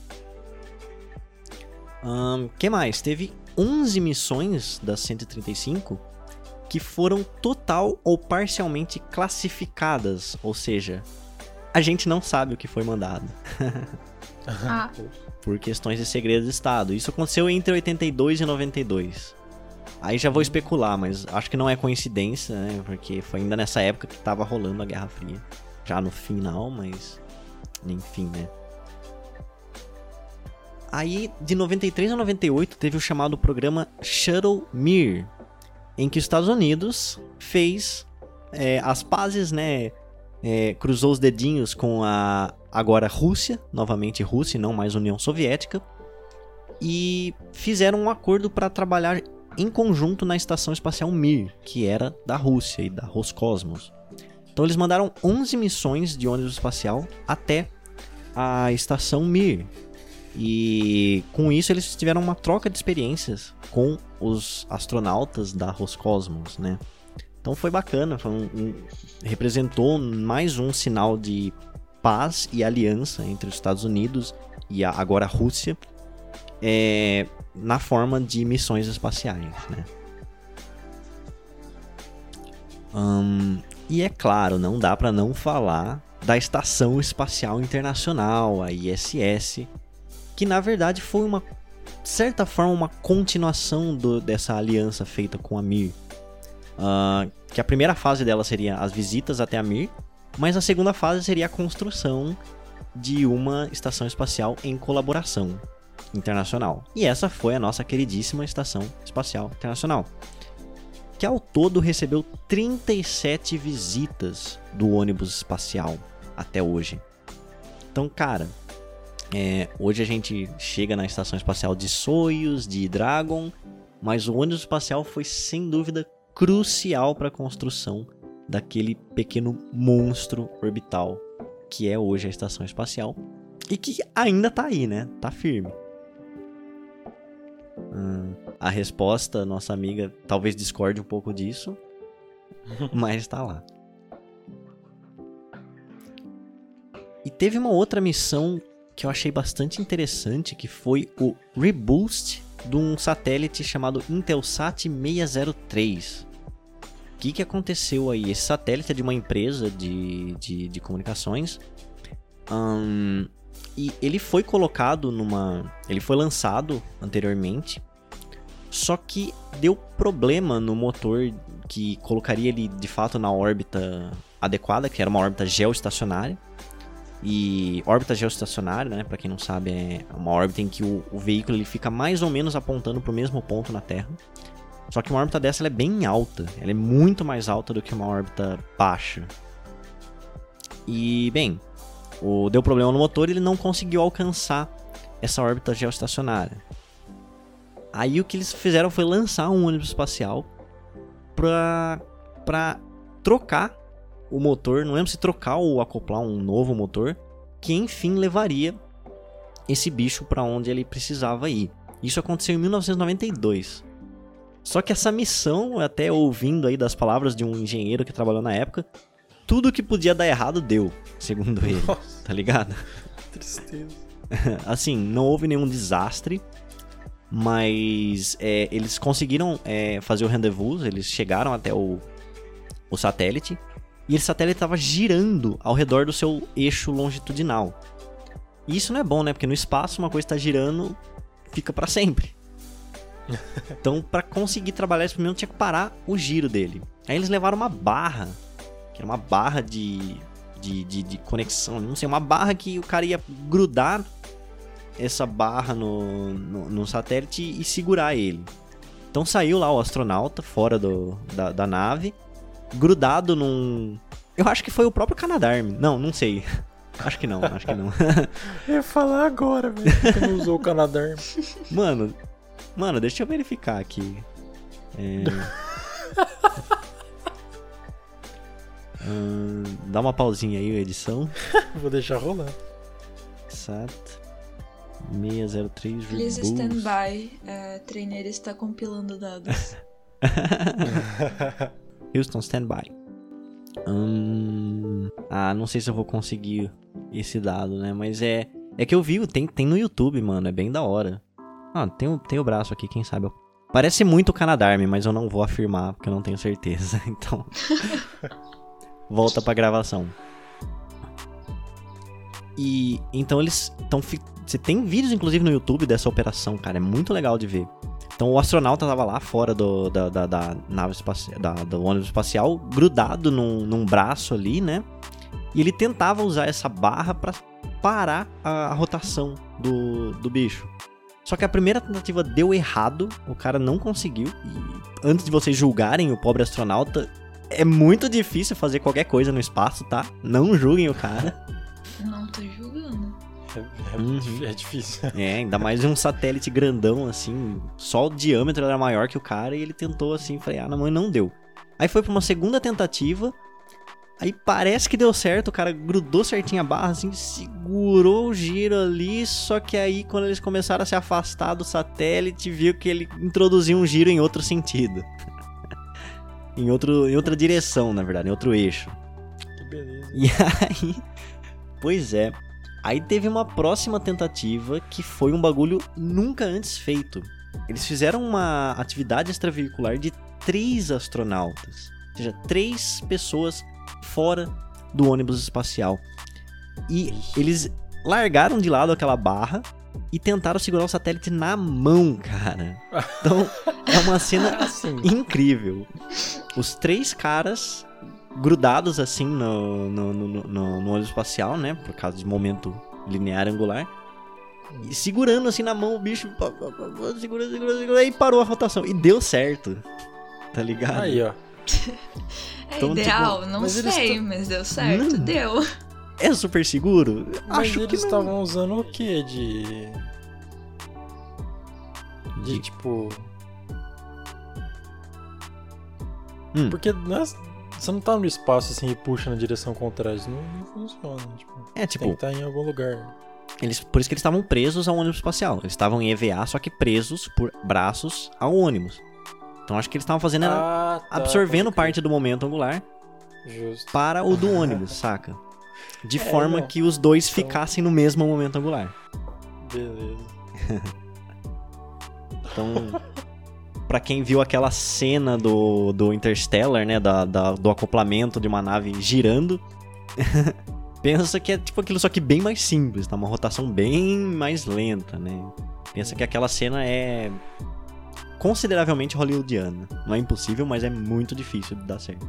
Ahn, que mais? Teve 11 missões das 135 que foram total ou parcialmente classificadas, ou seja, a gente não sabe o que foi mandado Ah, por questões de segredo de Estado. Isso aconteceu entre 82 e 92. Aí já vou especular, mas acho que não é coincidência, né? Porque foi ainda nessa época que tava rolando a Guerra Fria. Já no final, mas. Enfim, né? Aí, de 93 a 98, teve o chamado programa Shuttle Mir, em que os Estados Unidos fez é, as pazes, né? é, cruzou os dedinhos com a agora Rússia, novamente Rússia, não mais União Soviética, e fizeram um acordo para trabalhar em conjunto na estação espacial Mir, que era da Rússia e da Roscosmos. Então eles mandaram 11 missões de ônibus espacial até a estação Mir. E com isso eles tiveram uma troca de experiências com os astronautas da Roscosmos, né? Então foi bacana, foi um- um- representou mais um sinal de paz e aliança entre os Estados Unidos e a, agora a Rússia é, na forma de missões espaciais, né? E é claro, não dá para não falar da Estação Espacial Internacional, a ISS, que na verdade foi uma certa forma uma continuação do- dessa aliança feita com a Mir. Ah, que a primeira fase dela seria as visitas até a Mir, mas a segunda fase seria a construção de uma estação espacial em colaboração internacional. E essa foi a nossa queridíssima Estação Espacial Internacional. que ao todo recebeu 37 visitas do ônibus espacial até hoje. Então, cara, é, hoje a gente chega na estação espacial de Soyuz, de Dragon, mas o ônibus espacial foi sem dúvida crucial para a construção daquele pequeno monstro orbital que é hoje a estação espacial e que ainda tá aí, né? Tá firme. Hum, a resposta, nossa amiga talvez discorde um pouco disso, mas tá lá. E teve uma outra missão que eu achei bastante interessante, que foi o reboost de um satélite chamado Intelsat 603. O que, que aconteceu aí? Esse satélite é de uma empresa de, de, de comunicações. Um, e ele foi colocado numa. Ele foi lançado anteriormente. Só que deu problema no motor que colocaria ele de fato na órbita adequada, que era uma órbita geoestacionária. E órbita geoestacionária, né, para quem não sabe, é uma órbita em que o, o veículo ele fica mais ou menos apontando para o mesmo ponto na Terra. Só que uma órbita dessa é bem alta, ela é muito mais alta do que uma órbita baixa. E, bem, o, deu problema no motor ele não conseguiu alcançar essa órbita geoestacionária. Aí o que eles fizeram foi lançar um ônibus espacial pra, pra trocar o motor, não lembro se trocar ou acoplar um novo motor, que enfim levaria esse bicho para onde ele precisava ir. Isso aconteceu em 1992. Só que essa missão, até ouvindo aí das palavras de um engenheiro que trabalhou na época, tudo que podia dar errado deu, segundo ele, Nossa. tá ligado? Tristeza. assim, não houve nenhum desastre, mas é, eles conseguiram é, fazer o rendezvous, eles chegaram até o, o satélite, e esse satélite estava girando ao redor do seu eixo longitudinal. E isso não é bom, né? Porque no espaço uma coisa está girando, fica para sempre. Então, para conseguir trabalhar esse primeiro, tinha que parar o giro dele. Aí eles levaram uma barra, que era uma barra de, de, de, de conexão, não sei, uma barra que o cara ia grudar essa barra no, no, no satélite e segurar ele. Então saiu lá o astronauta fora do, da, da nave, grudado num. Eu acho que foi o próprio Canadarm. Não, não sei. Acho que não, acho que não. Eu ia falar agora, velho. que não usou o Canadarm. Mano, mano, deixa eu verificar aqui. É... Ahn, dá uma pausinha aí, edição. Vou deixar rolar. Sat 603 Please stand by. A treineira está compilando dados. Houston, stand by. Hum, ah, não sei se eu vou conseguir esse dado, né? Mas é. É que eu vi, tem, tem no YouTube, mano. É bem da hora. Ah, tem, o- tem o braço aqui, quem sabe. Parece muito o Canadarm, mas eu não vou afirmar porque eu não tenho certeza. Então. volta pra gravação. E então eles estão. Você tem vídeos, inclusive, no YouTube dessa operação, cara. É muito legal de ver. Então o astronauta tava lá fora do, da, da, da nave espacial, da, do ônibus espacial, grudado num, num braço ali, né? E ele tentava usar essa barra para parar a, a rotação do, do bicho. Só que a primeira tentativa deu errado, o cara não conseguiu. E antes de vocês julgarem o pobre astronauta, é muito difícil fazer qualquer coisa no espaço, tá? Não julguem o cara. Não tô julgando. É, é, Uhum. é difícil. É, ainda mais um satélite grandão, assim. Só o diâmetro era maior que o cara e ele tentou assim, falei, ah, não, mas não deu. Aí foi pra uma segunda tentativa. Aí parece que deu certo, o cara grudou certinho a barra, assim, segurou o giro ali. Só que aí, quando eles começaram a se afastar do satélite, viu que ele introduziu um giro em outro sentido. em, outro, em outra direção, na verdade, em outro eixo. Que beleza. E aí, pois é. Aí teve uma próxima tentativa que foi um bagulho nunca antes feito. Eles fizeram uma atividade extravehicular de três astronautas, ou seja, três pessoas fora do ônibus espacial. E eles largaram de lado aquela barra e tentaram segurar o satélite na mão, cara. Então, é uma cena Assim. incrível. Os três caras grudados assim no, no, no, no, no ônibus espacial, né? Por causa de momento linear angular. E segurando assim na mão o bicho. Segura, segura, segura. E parou a rotação. E deu certo. tá ligado? Aí, ó. É Então, tipo, ideal? não mas eles sei, mas deu certo, Não. deu. É super seguro? Mas Acho que eles estavam usando o que de. De De- tipo. Hum. Porque não é- você não tá no espaço assim e puxa na direção contrária. Isso não, não funciona. Tipo, É, tem tipo, que estar em algum lugar. eles, por isso que eles estavam presos ao ônibus espacial. Eles estavam em EVA, só que presos por braços ao ônibus. Então acho que eles estavam fazendo era Ah, tá, absorvendo parte do momento angular Justo. para o do ônibus, saca? De É, forma não. que os dois Então- ficassem no mesmo momento angular. Beleza. Então, pra quem viu aquela cena do, do Interstellar, né, da, da- do acoplamento de uma nave girando, pensa que é tipo aquilo só que bem mais simples, tá? Uma rotação bem mais lenta, né? Pensa que aquela cena é consideravelmente hollywoodiana. Não é impossível, mas é muito difícil de dar certo.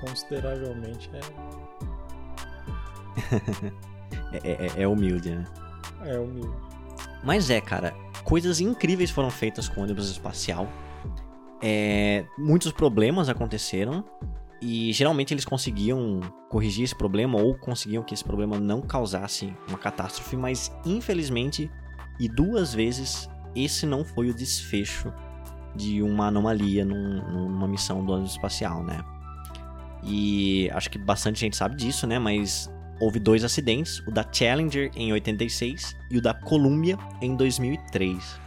Consideravelmente é. É, é- é humilde, né? É humilde. Mas é, cara, coisas incríveis foram feitas com o ônibus espacial. É, muitos problemas aconteceram e geralmente eles conseguiam corrigir esse problema ou conseguiam que esse problema não causasse uma catástrofe, mas infelizmente e duas vezes esse não foi o desfecho de uma anomalia num- numa missão do ônibus espacial, né? E acho que bastante gente sabe disso, né? Mas houve dois acidentes, o da Challenger em 86 e o da Columbia em 2003.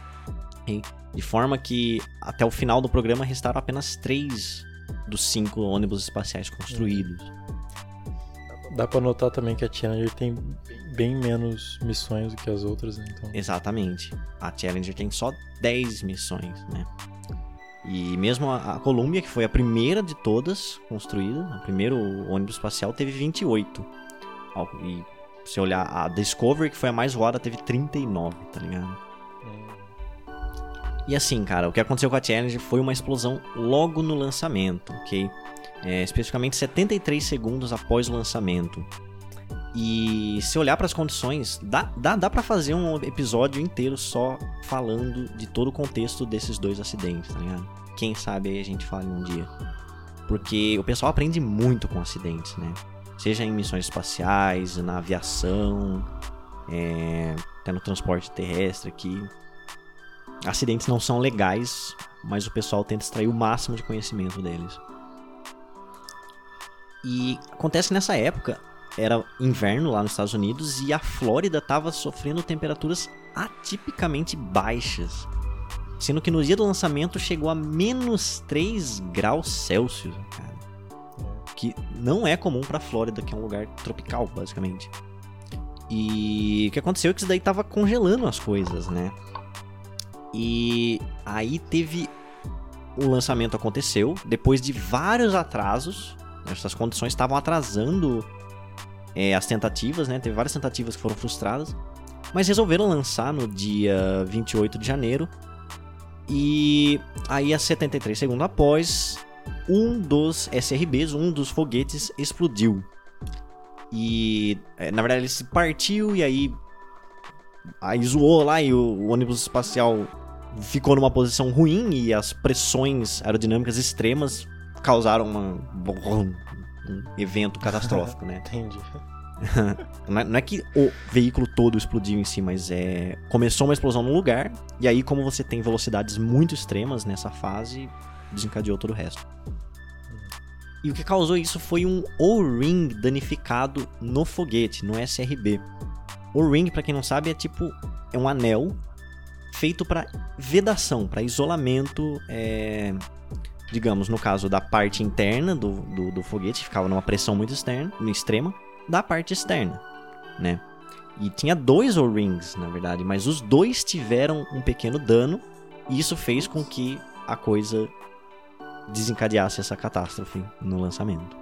ok? De forma que até o final do programa restaram apenas três dos cinco ônibus espaciais construídos. Dá pra notar também que a Challenger tem bem menos missões do que as outras, né? Então. Exatamente. A Challenger tem só 10 missões, né? E mesmo a, a Columbia, que foi a primeira de todas construída, o primeiro ônibus espacial, teve 28. E se olhar a Discovery, que foi a mais voada, teve 39, tá ligado? E assim, cara, o que aconteceu com a Challenger foi uma explosão logo no lançamento, ok? É, especificamente 73 segundos após o lançamento. E se olhar para as condições, dá, dá, dá para fazer um episódio inteiro só falando de todo o contexto desses dois acidentes, tá ligado? Quem sabe aí a gente fale um dia. Porque o pessoal aprende muito com acidentes, né? Seja em missões espaciais, na aviação, é, até no transporte terrestre aqui. Acidentes não são legais, mas o pessoal tenta extrair o máximo de conhecimento deles. E acontece nessa época, era inverno lá nos Estados Unidos e a Flórida estava sofrendo temperaturas atipicamente baixas. Sendo que no dia do lançamento chegou a menos 3 graus Celsius, cara. Que não é comum pra Flórida, que é um lugar tropical, basicamente. E o que aconteceu é que isso daí tava congelando as coisas, né? E aí teve. O lançamento aconteceu depois de vários atrasos. Essas condições estavam atrasando é, as tentativas, né? Teve várias tentativas que foram frustradas. Mas resolveram lançar no dia 28 de janeiro. E aí, a 73 segundos após, um dos SRBs, um dos foguetes, explodiu. E é, na verdade ele se partiu e aí. Aí zoou lá e o, o ônibus espacial ficou numa posição ruim e as pressões aerodinâmicas extremas causaram uma, um evento catastrófico, né? Entendi. Não é, não é que o veículo todo explodiu em si, mas é. Começou uma explosão num lugar, e aí, como você tem velocidades muito extremas nessa fase, desencadeou todo o resto. E o que causou isso foi um O-ring danificado no foguete, no SRB. O-ring, pra quem não sabe, é tipo. É um anel feito para vedação, para isolamento. É, digamos, no caso da parte interna do, do, do foguete, ficava numa pressão muito externa, extrema da parte externa, né? E tinha dois O-rings, na verdade, mas os dois tiveram um pequeno dano e isso fez com que a coisa desencadeasse essa catástrofe no lançamento.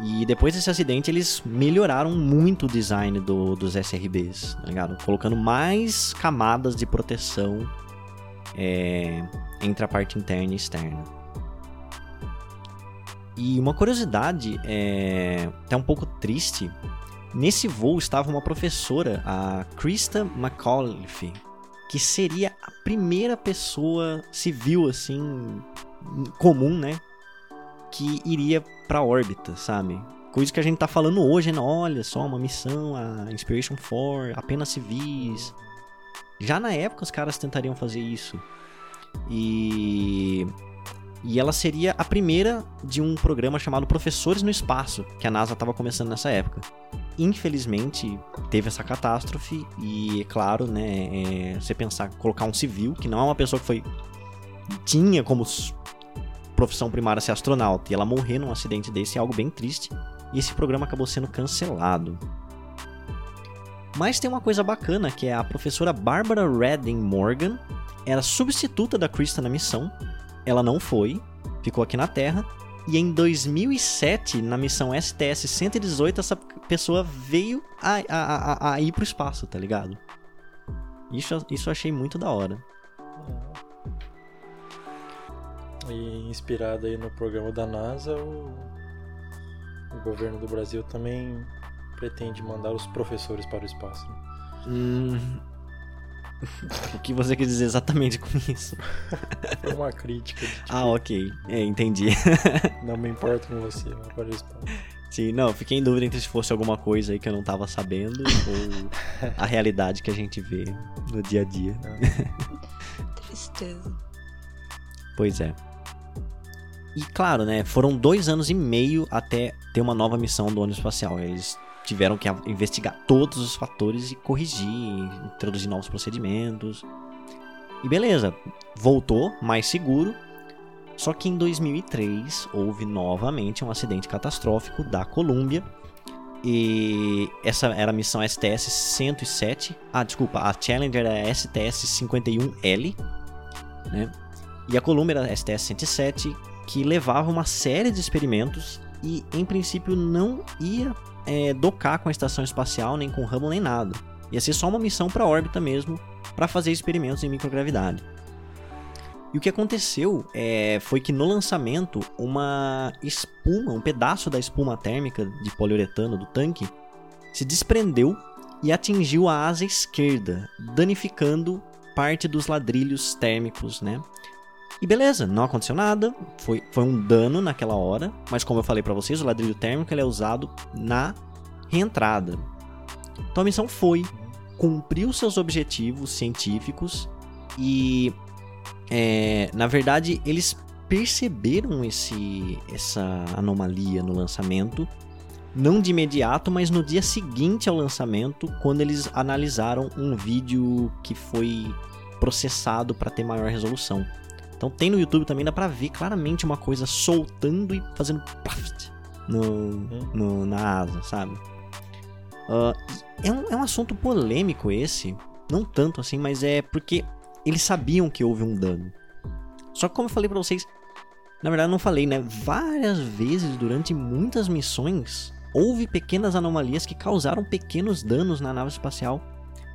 E depois desse acidente, eles melhoraram muito o design do- dos SRBs, tá ligado? Colocando mais camadas de proteção é, entre a parte interna e externa. E uma curiosidade, é, até um pouco triste, nesse voo estava uma professora, a Krista McAuliffe. Que seria a primeira pessoa civil, assim, comum, né? Que iria pra órbita, sabe? Coisa que a gente tá falando hoje, né? Olha só, uma missão, a Inspiration 4, apenas civis. Já na época os caras tentariam fazer isso. E. E ela seria a primeira de um programa chamado Professores no Espaço, que a NASA estava começando nessa época. Infelizmente, teve essa catástrofe e, é claro, né, é, você pensar, colocar um civil, que não é uma pessoa que foi tinha como profissão primária ser astronauta, e ela morrer num acidente desse é algo bem triste, e esse programa acabou sendo cancelado. Mas tem uma coisa bacana, que é a professora Barbara Redding Morgan, era substituta da Krista na missão, ela não foi, ficou aqui na Terra, e em 2007, na missão STS-118, essa pessoa veio a, a, a, a ir pro espaço, tá ligado? Isso, isso eu achei muito da hora. E inspirado aí no programa da NASA, o, o governo do Brasil também pretende mandar os professores para o espaço. Né? Hum... o que você quer dizer exatamente com isso? Foi uma crítica. De, tipo, ah, ok. É, entendi. não me importo com você, vai para o espaço. Sim, não, fiquei em dúvida entre se fosse alguma coisa aí que eu não tava sabendo ou a realidade que a gente vê no dia a dia. Tristeza. Pois é. E claro, né, foram dois anos e meio até ter uma nova missão do ônibus espacial. Eles tiveram que investigar todos os fatores e corrigir, introduzir novos procedimentos. E beleza, voltou mais seguro. Só que em 2003 houve novamente um acidente catastrófico da Columbia. E essa era a missão STS-107. Ah, desculpa, a Challenger era STS-51L. Né? E a Columbia era STS-107, que levava uma série de experimentos e, em princípio, não ia é, docar com a estação espacial, nem com o Hubble, nem nada. Ia ser só uma missão para órbita mesmo, para fazer experimentos em microgravidade. E o que aconteceu é, foi que no lançamento, uma espuma, um pedaço da espuma térmica de poliuretano do tanque, se desprendeu e atingiu a asa esquerda, danificando parte dos ladrilhos térmicos, né? E beleza, não aconteceu nada, foi, foi um dano naquela hora, mas como eu falei para vocês, o ladrilho térmico ele é usado na reentrada. Então a missão foi, cumpriu seus objetivos científicos e, é, na verdade, eles perceberam esse, essa anomalia no lançamento, não de imediato, mas no dia seguinte ao lançamento, quando eles analisaram um vídeo que foi processado para ter maior resolução. Então tem no YouTube também, dá pra ver claramente uma coisa soltando e fazendo plaft no, uhum. no, na asa, sabe? Uh, é, um, é um assunto polêmico esse, não tanto assim, mas é porque eles sabiam que houve um dano. Só que como eu falei pra vocês, na verdade não falei, né? Várias vezes durante muitas missões houve pequenas anomalias que causaram pequenos danos na nave espacial,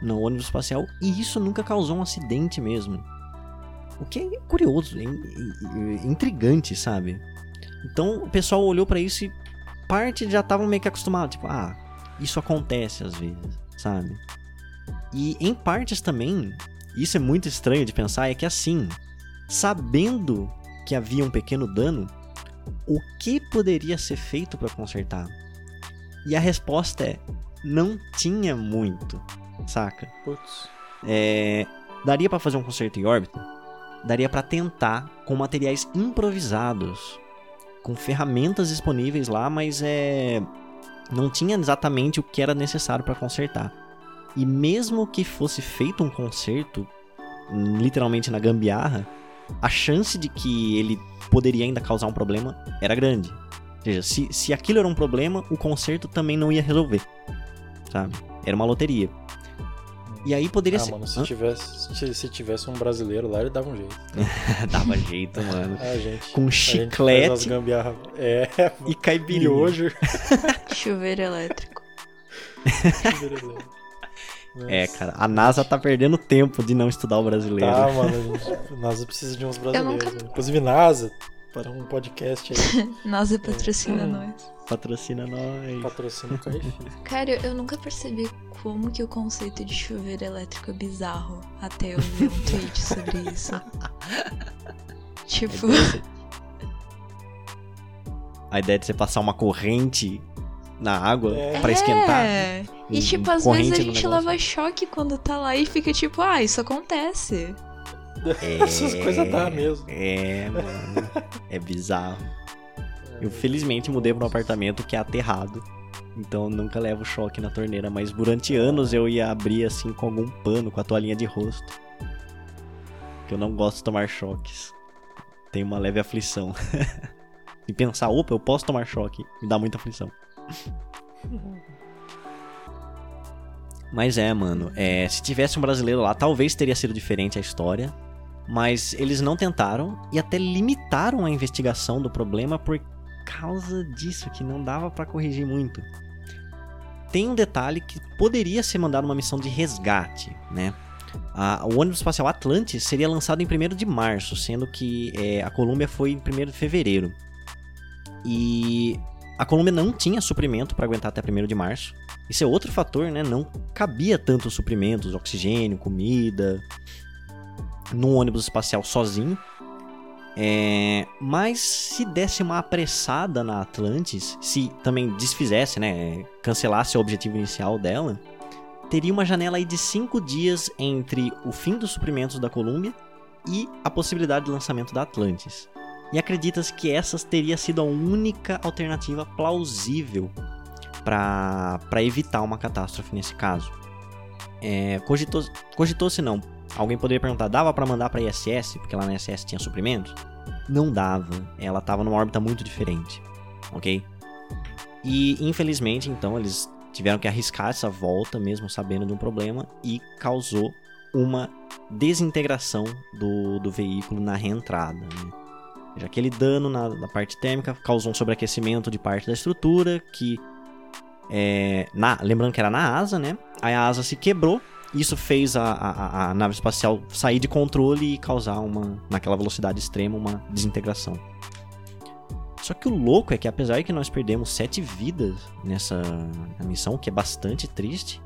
no ônibus espacial, e isso nunca causou um acidente mesmo. O que é curioso, é intrigante, sabe? Então o pessoal olhou para isso e parte já estavam meio que acostumado, tipo, ah, isso acontece às vezes, sabe? E em partes também, isso é muito estranho de pensar, é que assim, sabendo que havia um pequeno dano, o que poderia ser feito para consertar? E a resposta é: não tinha muito, saca? Putz. É, daria para fazer um conserto em órbita? Daria para tentar com materiais improvisados, com ferramentas disponíveis lá, mas é não tinha exatamente o que era necessário para consertar. E mesmo que fosse feito um conserto, literalmente na gambiarra, a chance de que ele poderia ainda causar um problema era grande. Ou seja, se, se aquilo era um problema, o conserto também não ia resolver. Sabe? Era uma loteria. E aí poderia ah, ser. Mano, se tivesse, se, se, tivesse um brasileiro lá, ele dava um jeito. dava jeito, mano. A gente, Com chiclete. Gambiarra... É, e caipirinha. hoje. Chuveiro elétrico. Chuveiro elétrico. É, cara, a NASA tá perdendo tempo de não estudar o brasileiro. Tá, mano, a, gente, a NASA precisa de uns brasileiros. Nunca... Inclusive, NASA, Para um podcast aí. NASA patrocina Hum. nós. Patrocina nós. Patrocínio com a refil. Cara, eu nunca percebi como que o conceito de chuveiro elétrico é bizarro até eu ver um tweet sobre isso. tipo, A ideia de você passar uma corrente na água É. pra esquentar. É. E tipo, às vezes a no gente leva choque quando tá lá e fica tipo, ah, isso acontece. Essas coisas dá mesmo. É, mano. É bizarro. Eu felizmente mudei pra um apartamento que é aterrado. Então eu nunca levo choque na torneira. Mas durante anos eu ia abrir assim com algum pano, com a toalhinha de rosto. Que eu não gosto de tomar choques. Tenho uma leve aflição. e pensar, opa, eu posso tomar choque. Me dá muita aflição. Mas é, mano. é, se tivesse um brasileiro lá, talvez teria sido diferente a história. Mas eles não tentaram e até limitaram a investigação do problema por causa disso, que não dava pra corrigir muito. Tem um detalhe que poderia ser mandado uma missão de resgate, né? A- o ônibus espacial Atlantis seria lançado em 1 de março, sendo que é, a Colômbia foi em 1 de fevereiro. E a Colômbia não tinha suprimento para aguentar até 1 de março. Isso é outro fator, né? Não cabia tantos suprimentos, oxigênio, comida, num ônibus espacial sozinho. É, mas se desse uma apressada na Atlantis, se também desfizesse, né, cancelasse o objetivo inicial dela, teria uma janela aí de 5 dias entre o fim dos suprimentos da Colômbia e a possibilidade de lançamento da Atlantis. E acredita-se que essa teria sido a única alternativa plausível para evitar uma catástrofe nesse caso. É, cogitou- cogitou-se não, Alguém poderia perguntar, dava pra mandar pra ISS, porque lá na ISS tinha suprimentos? Não dava, ela tava numa órbita muito diferente, ok? E infelizmente, então, eles tiveram que arriscar essa volta, mesmo sabendo de um problema, e causou uma desintegração do, do veículo na reentrada. Né? Já aquele dano na, na parte térmica causou um sobreaquecimento de parte da estrutura, que é, na, lembrando que era na asa, né? Aí a asa se quebrou isso fez a, a, a nave espacial sair de controle e causar uma, naquela velocidade extrema, uma desintegração. Só que o louco é que apesar de que nós perdemos sete vidas nessa missão, que é bastante triste,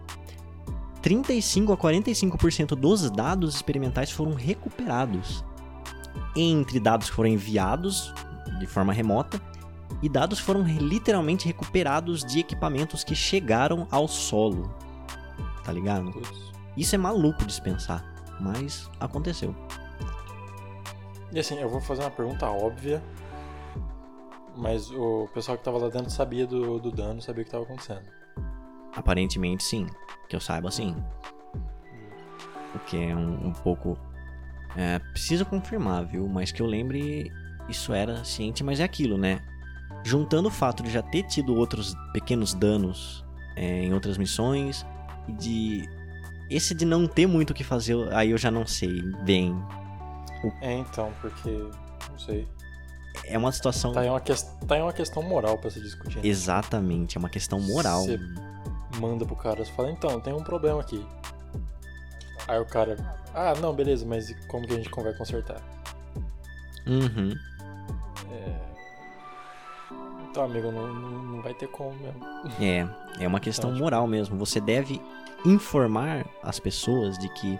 35 a 45% dos dados experimentais foram recuperados. Entre dados que foram enviados de forma remota e dados foram literalmente recuperados de equipamentos que chegaram ao solo. Tá ligado? Isso é maluco de se pensar, mas aconteceu. E assim, eu vou fazer uma pergunta óbvia, mas o pessoal que tava lá dentro sabia do, do dano, sabia o que tava acontecendo. Aparentemente sim, que eu saiba sim. O que é um, um pouco. É, preciso confirmar, viu? Mas que eu lembre, isso era ciente, mas é aquilo, né? Juntando o fato de já ter tido outros pequenos danos é, em outras missões e de. Esse de não ter muito o que fazer, aí eu já não sei bem. É, então, porque. Não sei. É uma situação. Tá aí uma, ques- tá aí uma questão moral pra se discutir. né? Exatamente, é uma questão moral. Cê- Manda pro cara e fala, então, tem um problema aqui. Aí o cara, ah, não, beleza, mas como que a gente vai consertar? Uhum. Então, amigo, não, não, vai ter como mesmo. É, é uma questão Então, moral mesmo. Você deve informar as pessoas de que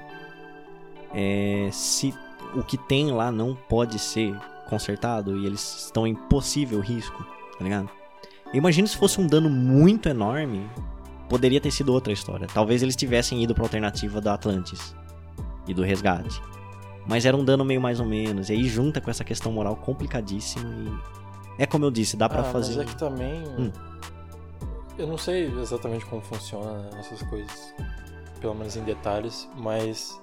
é, se o que tem lá não pode ser consertado e eles estão em possível risco, tá ligado? Eu imagino se fosse um dano muito enorme, poderia ter sido outra história. Talvez eles tivessem ido pra alternativa da Atlantis e do resgate. Mas era um dano meio mais ou menos. E aí junta com essa questão moral complicadíssima e. É como eu disse, dá pra ah, fazer. Mas é que também. Hum. Eu não sei exatamente como funciona essas coisas, pelo menos em detalhes, mas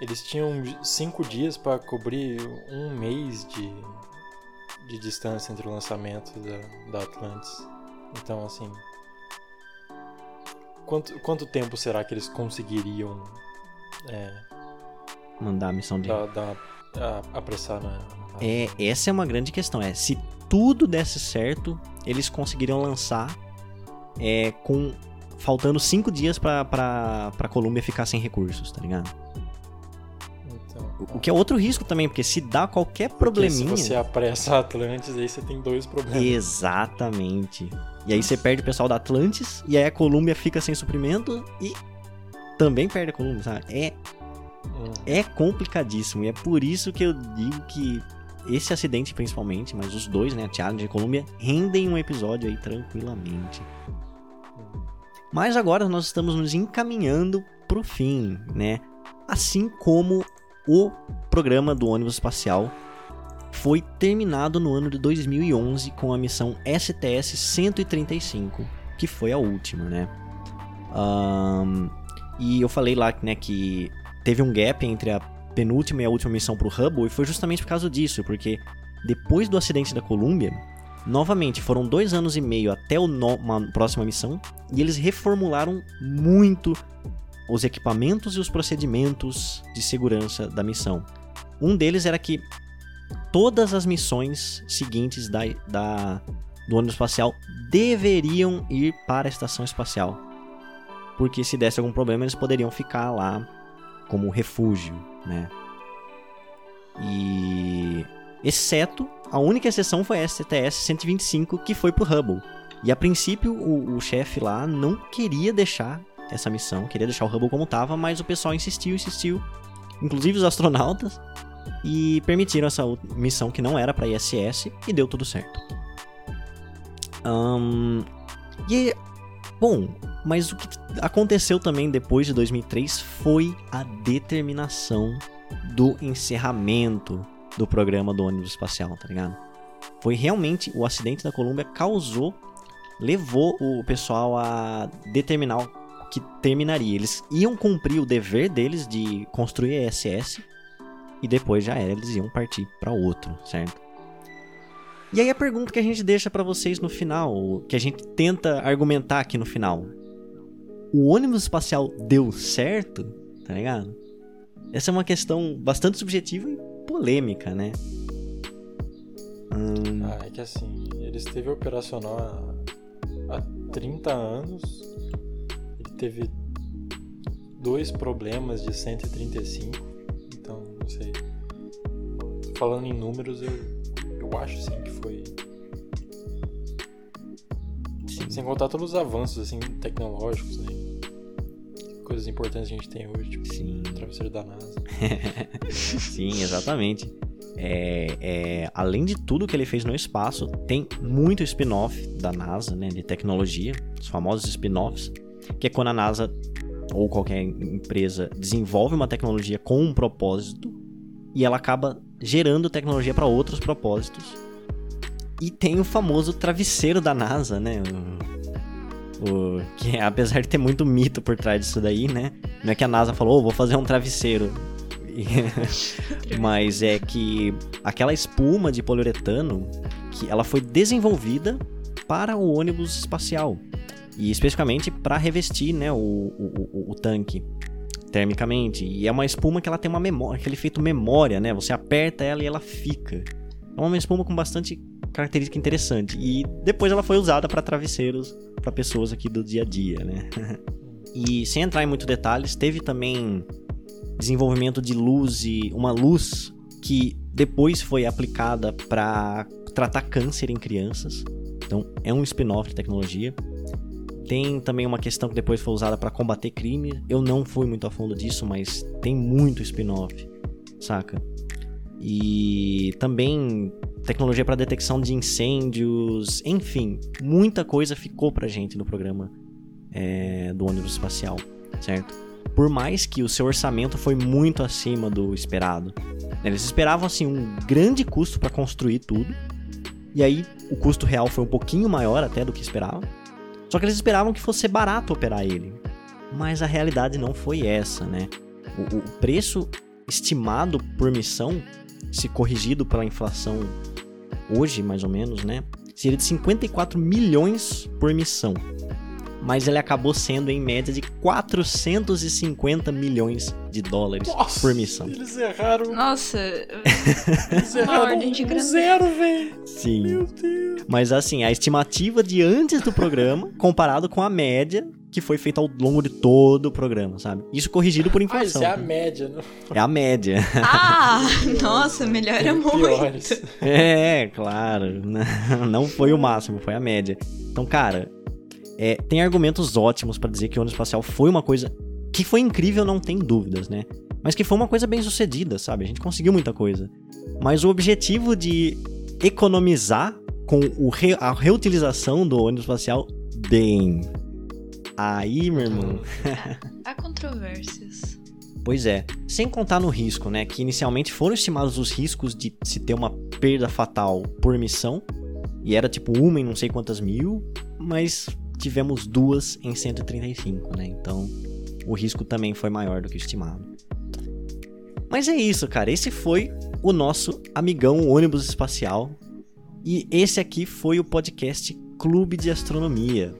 eles tinham cinco dias pra cobrir um mês de, de distância entre o lançamento da, da Atlantis. Então, assim. Quanto, quanto tempo será que eles conseguiriam é, Mandar a missão de. dar, dar- a- apressar na. na- É, essa é uma grande questão. É, se tudo desse certo, eles conseguiriam lançar é, com faltando cinco dias pra, pra, pra Colômbia ficar sem recursos, tá ligado? Então, O o que é outro risco também, porque se dá qualquer porque probleminha. se você apressa a Atlantis, aí você tem dois problemas. Exatamente. E aí você perde o pessoal da Atlantis, e aí a Columbia fica sem suprimento e também perde a Columbia, sabe? É, Hum. é complicadíssimo. E é por isso que eu digo que esse acidente, principalmente, mas os dois, né, Challenge e a Columbia, rendem um episódio aí tranquilamente. Mas agora nós estamos nos encaminhando pro fim, né? Assim como o programa do ônibus espacial foi terminado no ano de 2011 com a missão STS-135, que foi a última, né? Ahn, e eu falei lá né, que teve um gap entre a penúltima e a última missão pro Hubble, e foi justamente por causa disso, porque depois do acidente da Columbia, novamente foram dois anos e meio até o uma próxima missão, e eles reformularam muito os equipamentos e os procedimentos de segurança da missão. Um deles era que todas as missões seguintes da, da- do ônibus espacial deveriam ir para a estação espacial. Porque se desse algum problema, eles poderiam ficar lá como refúgio, né? E exceto a única exceção foi a STS 125 que foi pro Hubble. E a princípio o, o chefe lá não queria deixar essa missão, queria deixar o Hubble como tava, mas o pessoal insistiu, insistiu, inclusive os astronautas, e permitiram essa missão que não era para ISS e deu tudo certo. Ahn, e bom, mas o que aconteceu também depois de 2003 foi a determinação do encerramento do programa do ônibus espacial, tá ligado? Foi realmente o acidente da Columbia causou, levou o pessoal a determinar que terminaria. Eles iam cumprir o dever deles de construir a ISS e depois já era, eles iam partir para outro, certo? E aí a pergunta que a gente deixa para vocês no final, que a gente tenta argumentar aqui no final. O ônibus espacial deu certo, tá ligado? Essa é uma questão bastante subjetiva e polêmica, né? Hum, Ah, é que assim, ele esteve operacional há, há 30 anos. Ele teve dois problemas de 135. Então, não sei. Falando em números, eu, eu acho sim que foi. sim. Sem contar todos os avanços assim, tecnológicos, né? Coisas importantes que a gente tem hoje, tipo Sim. o travesseiro da NASA. Sim, exatamente. É, é, além de tudo que ele fez no espaço, tem muito spin-off da NASA, né, de tecnologia, os famosos spin-offs, que é quando a NASA ou qualquer empresa desenvolve uma tecnologia com um propósito e ela acaba gerando tecnologia para outros propósitos. E tem o famoso travesseiro da NASA, né? O, que apesar de ter muito mito por trás disso daí, né? Não é que a NASA falou, "Ô, vou fazer um travesseiro. Mas é que aquela espuma de poliuretano, que ela foi desenvolvida para o ônibus espacial. E especificamente para revestir né, o, o, o- o tanque termicamente. E é uma espuma que ela tem uma memória, aquele efeito memória, né? Você aperta ela e ela fica. É uma espuma com bastante característica interessante. E depois ela foi usada para travesseiros para pessoas aqui do dia a dia, né? e sem entrar em muitos detalhes, teve também desenvolvimento de luz e uma luz que depois foi aplicada para tratar câncer em crianças. Então, é um spin-off de tecnologia. Tem também uma questão que depois foi usada para combater crime. Eu não fui muito a fundo disso, mas tem muito spin-off, saca? E também tecnologia para detecção de incêndios, enfim, muita coisa ficou pra gente no programa é, do ônibus espacial, certo? Por mais que o seu orçamento foi muito acima do esperado. Eles esperavam assim um grande custo para construir tudo. E aí o custo real foi um pouquinho maior até do que esperavam. Só que eles esperavam que fosse barato operar ele. Mas a realidade não foi essa, né? O, o preço estimado por missão, se corrigido pela inflação hoje, mais ou menos, né? Seria de 54 milhões por missão. Mas ele acabou sendo em média de 450 milhões de dólares Nossa, por missão. Eles erraram. Nossa, Eles erraram ordem de um zero, velho. Sim. Meu Deus. Mas assim, a estimativa de antes do programa, comparado com a média, que foi feito ao longo de todo o programa, sabe? Isso corrigido por Ah, inflação. isso é a tá? média, não? É a média. Ah, nossa, melhora muito. Piores. É, claro. Não foi o máximo, foi a média. Então, cara, é, tem argumentos ótimos pra dizer que o ônibus espacial foi uma coisa que foi incrível, não tem dúvidas, né? Mas que foi uma coisa bem sucedida, sabe? A gente conseguiu muita coisa. Mas o objetivo de economizar com o re- a reutilização do ônibus espacial, bem. Aí, meu irmão. Há controvérsias. Pois é, sem contar no risco, né? Que inicialmente foram estimados os riscos de se ter uma perda fatal por missão, e era tipo uma em não sei quantas mil, mas tivemos duas em 135, né? Então o risco também foi maior do que estimado. Mas é isso, cara. Esse foi o nosso amigão ônibus espacial. E esse aqui foi o podcast Clube de Astronomia.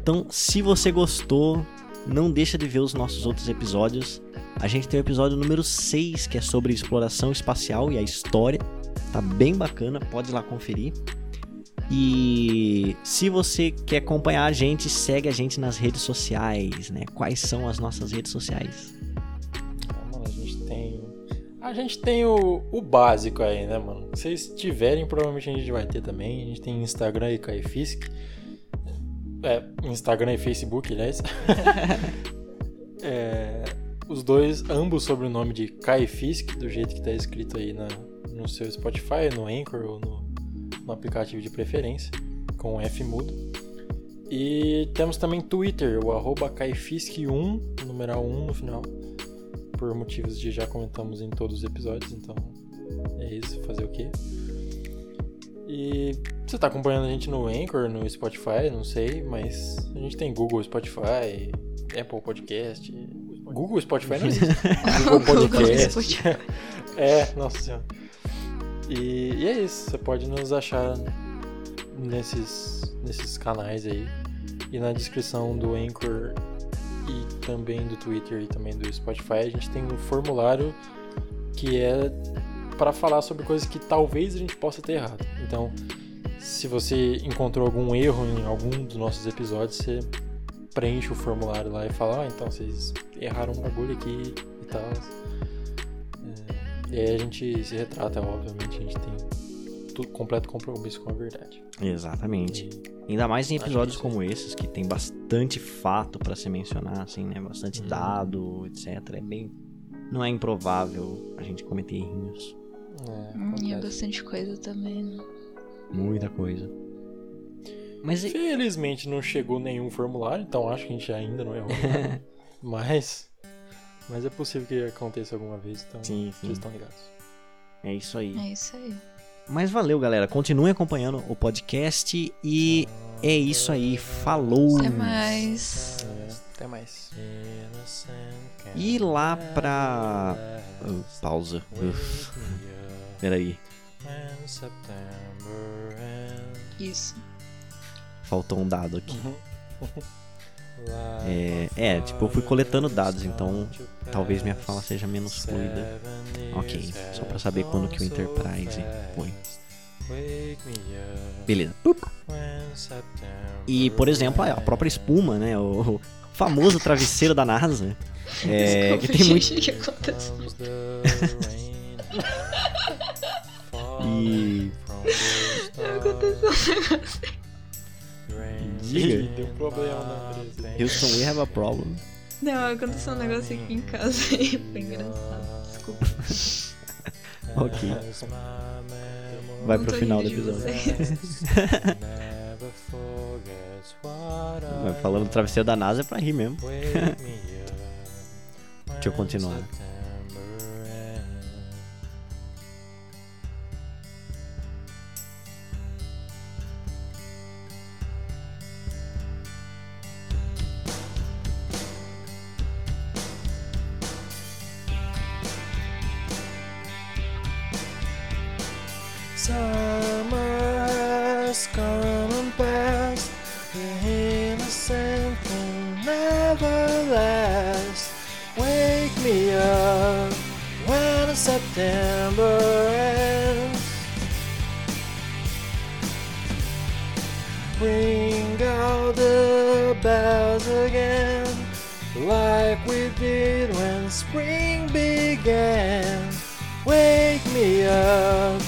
Então, se você gostou, não deixa de ver os nossos outros episódios. A gente tem o episódio número 6, que é sobre exploração espacial e a história. Tá bem bacana, pode ir lá conferir. E se você quer acompanhar a gente, segue a gente nas redes sociais, né? Quais são as nossas redes sociais? A gente tem. A gente tem o, o básico aí, né, mano? Se vocês tiverem, provavelmente a gente vai ter também. A gente tem Instagram e Caifisk. É, Instagram e Facebook, aliás. É, os dois, ambos sob o nome de Caifisk, do jeito que tá escrito aí na, no seu Spotify, no Anchor ou no, no aplicativo de preferência, com F mudo. E temos também Twitter, o arroba Caifisk1, numeral 1 no final por motivos de já comentamos em todos os episódios, então é isso, fazer o quê? E você tá acompanhando a gente no Anchor, no Spotify, não sei, mas a gente tem Google, Spotify, Apple Podcast. Google Spotify não existe. Google Google Podcast. Spotify. É, nossa senhora. E, e é isso, você pode nos achar nesses, nesses canais aí. E na descrição do Anchor e também do Twitter e também do Spotify, a gente tem um formulário que é para falar sobre coisas que talvez a gente possa ter errado. Então, se você encontrou algum erro em algum dos nossos episódios, você preenche o formulário lá e fala, ah, então vocês erraram um bagulho aqui e tal. É, e aí a gente se retrata, obviamente, a gente tem tudo completo compromisso com a verdade. Exatamente. E- Ainda mais em episódios que como esses, que tem bastante fato pra se mencionar, assim, né? Bastante Uhum. dado, etc. É bem. Não é improvável a gente cometer errinhos. é, Hum, e é bastante coisa também, né? Muita coisa. Mas e- Felizmente não chegou nenhum formulário, então acho que a gente ainda não errou. mas, mas é possível que aconteça alguma vez, então Sim, sim. vocês estão ligados. é isso aí. É isso aí. Mas valeu, galera. Continuem acompanhando o podcast e é isso aí. Falou! Até mais. É, até mais. E lá pra. Oh, pausa. Uf, peraí. Isso. Faltou um dado aqui. É, é, tipo, eu fui coletando dados, então talvez minha fala seja menos fluida. Ok, só pra saber quando que o Enterprise foi. Beleza. E, por exemplo, a própria espuma, né? O famoso travesseiro da NASA. É, que tem muito. O que aconteceu? E. Aconteceu Diga. Deu um problema na empresa. Houston, we have a problem. Não, aconteceu um negócio aqui em casa e foi engraçado. Desculpa. Ok. Vai pro final do episódio. Mas falando do travesseiro da NASA é pra rir mesmo. Deixa eu continuar. Summer has come and passed, the innocent thing never lasts. Wake me up when September ends. Ring out the bells again, like we did when spring began. Wake me up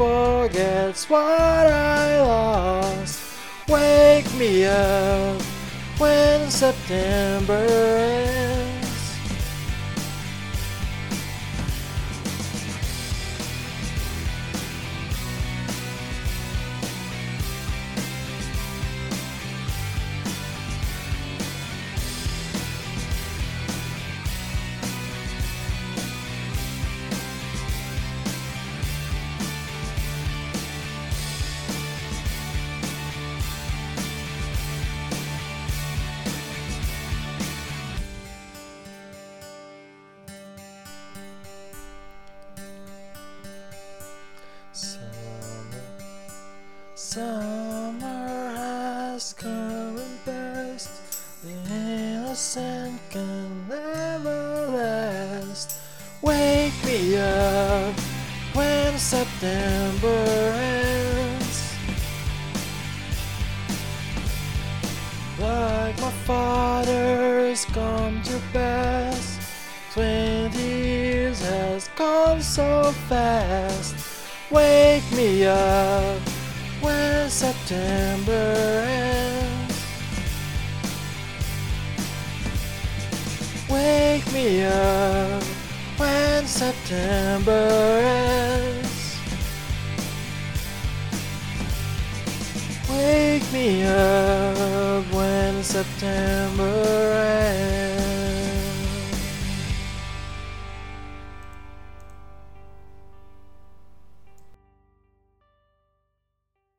forgets what I lost. Wake me up when September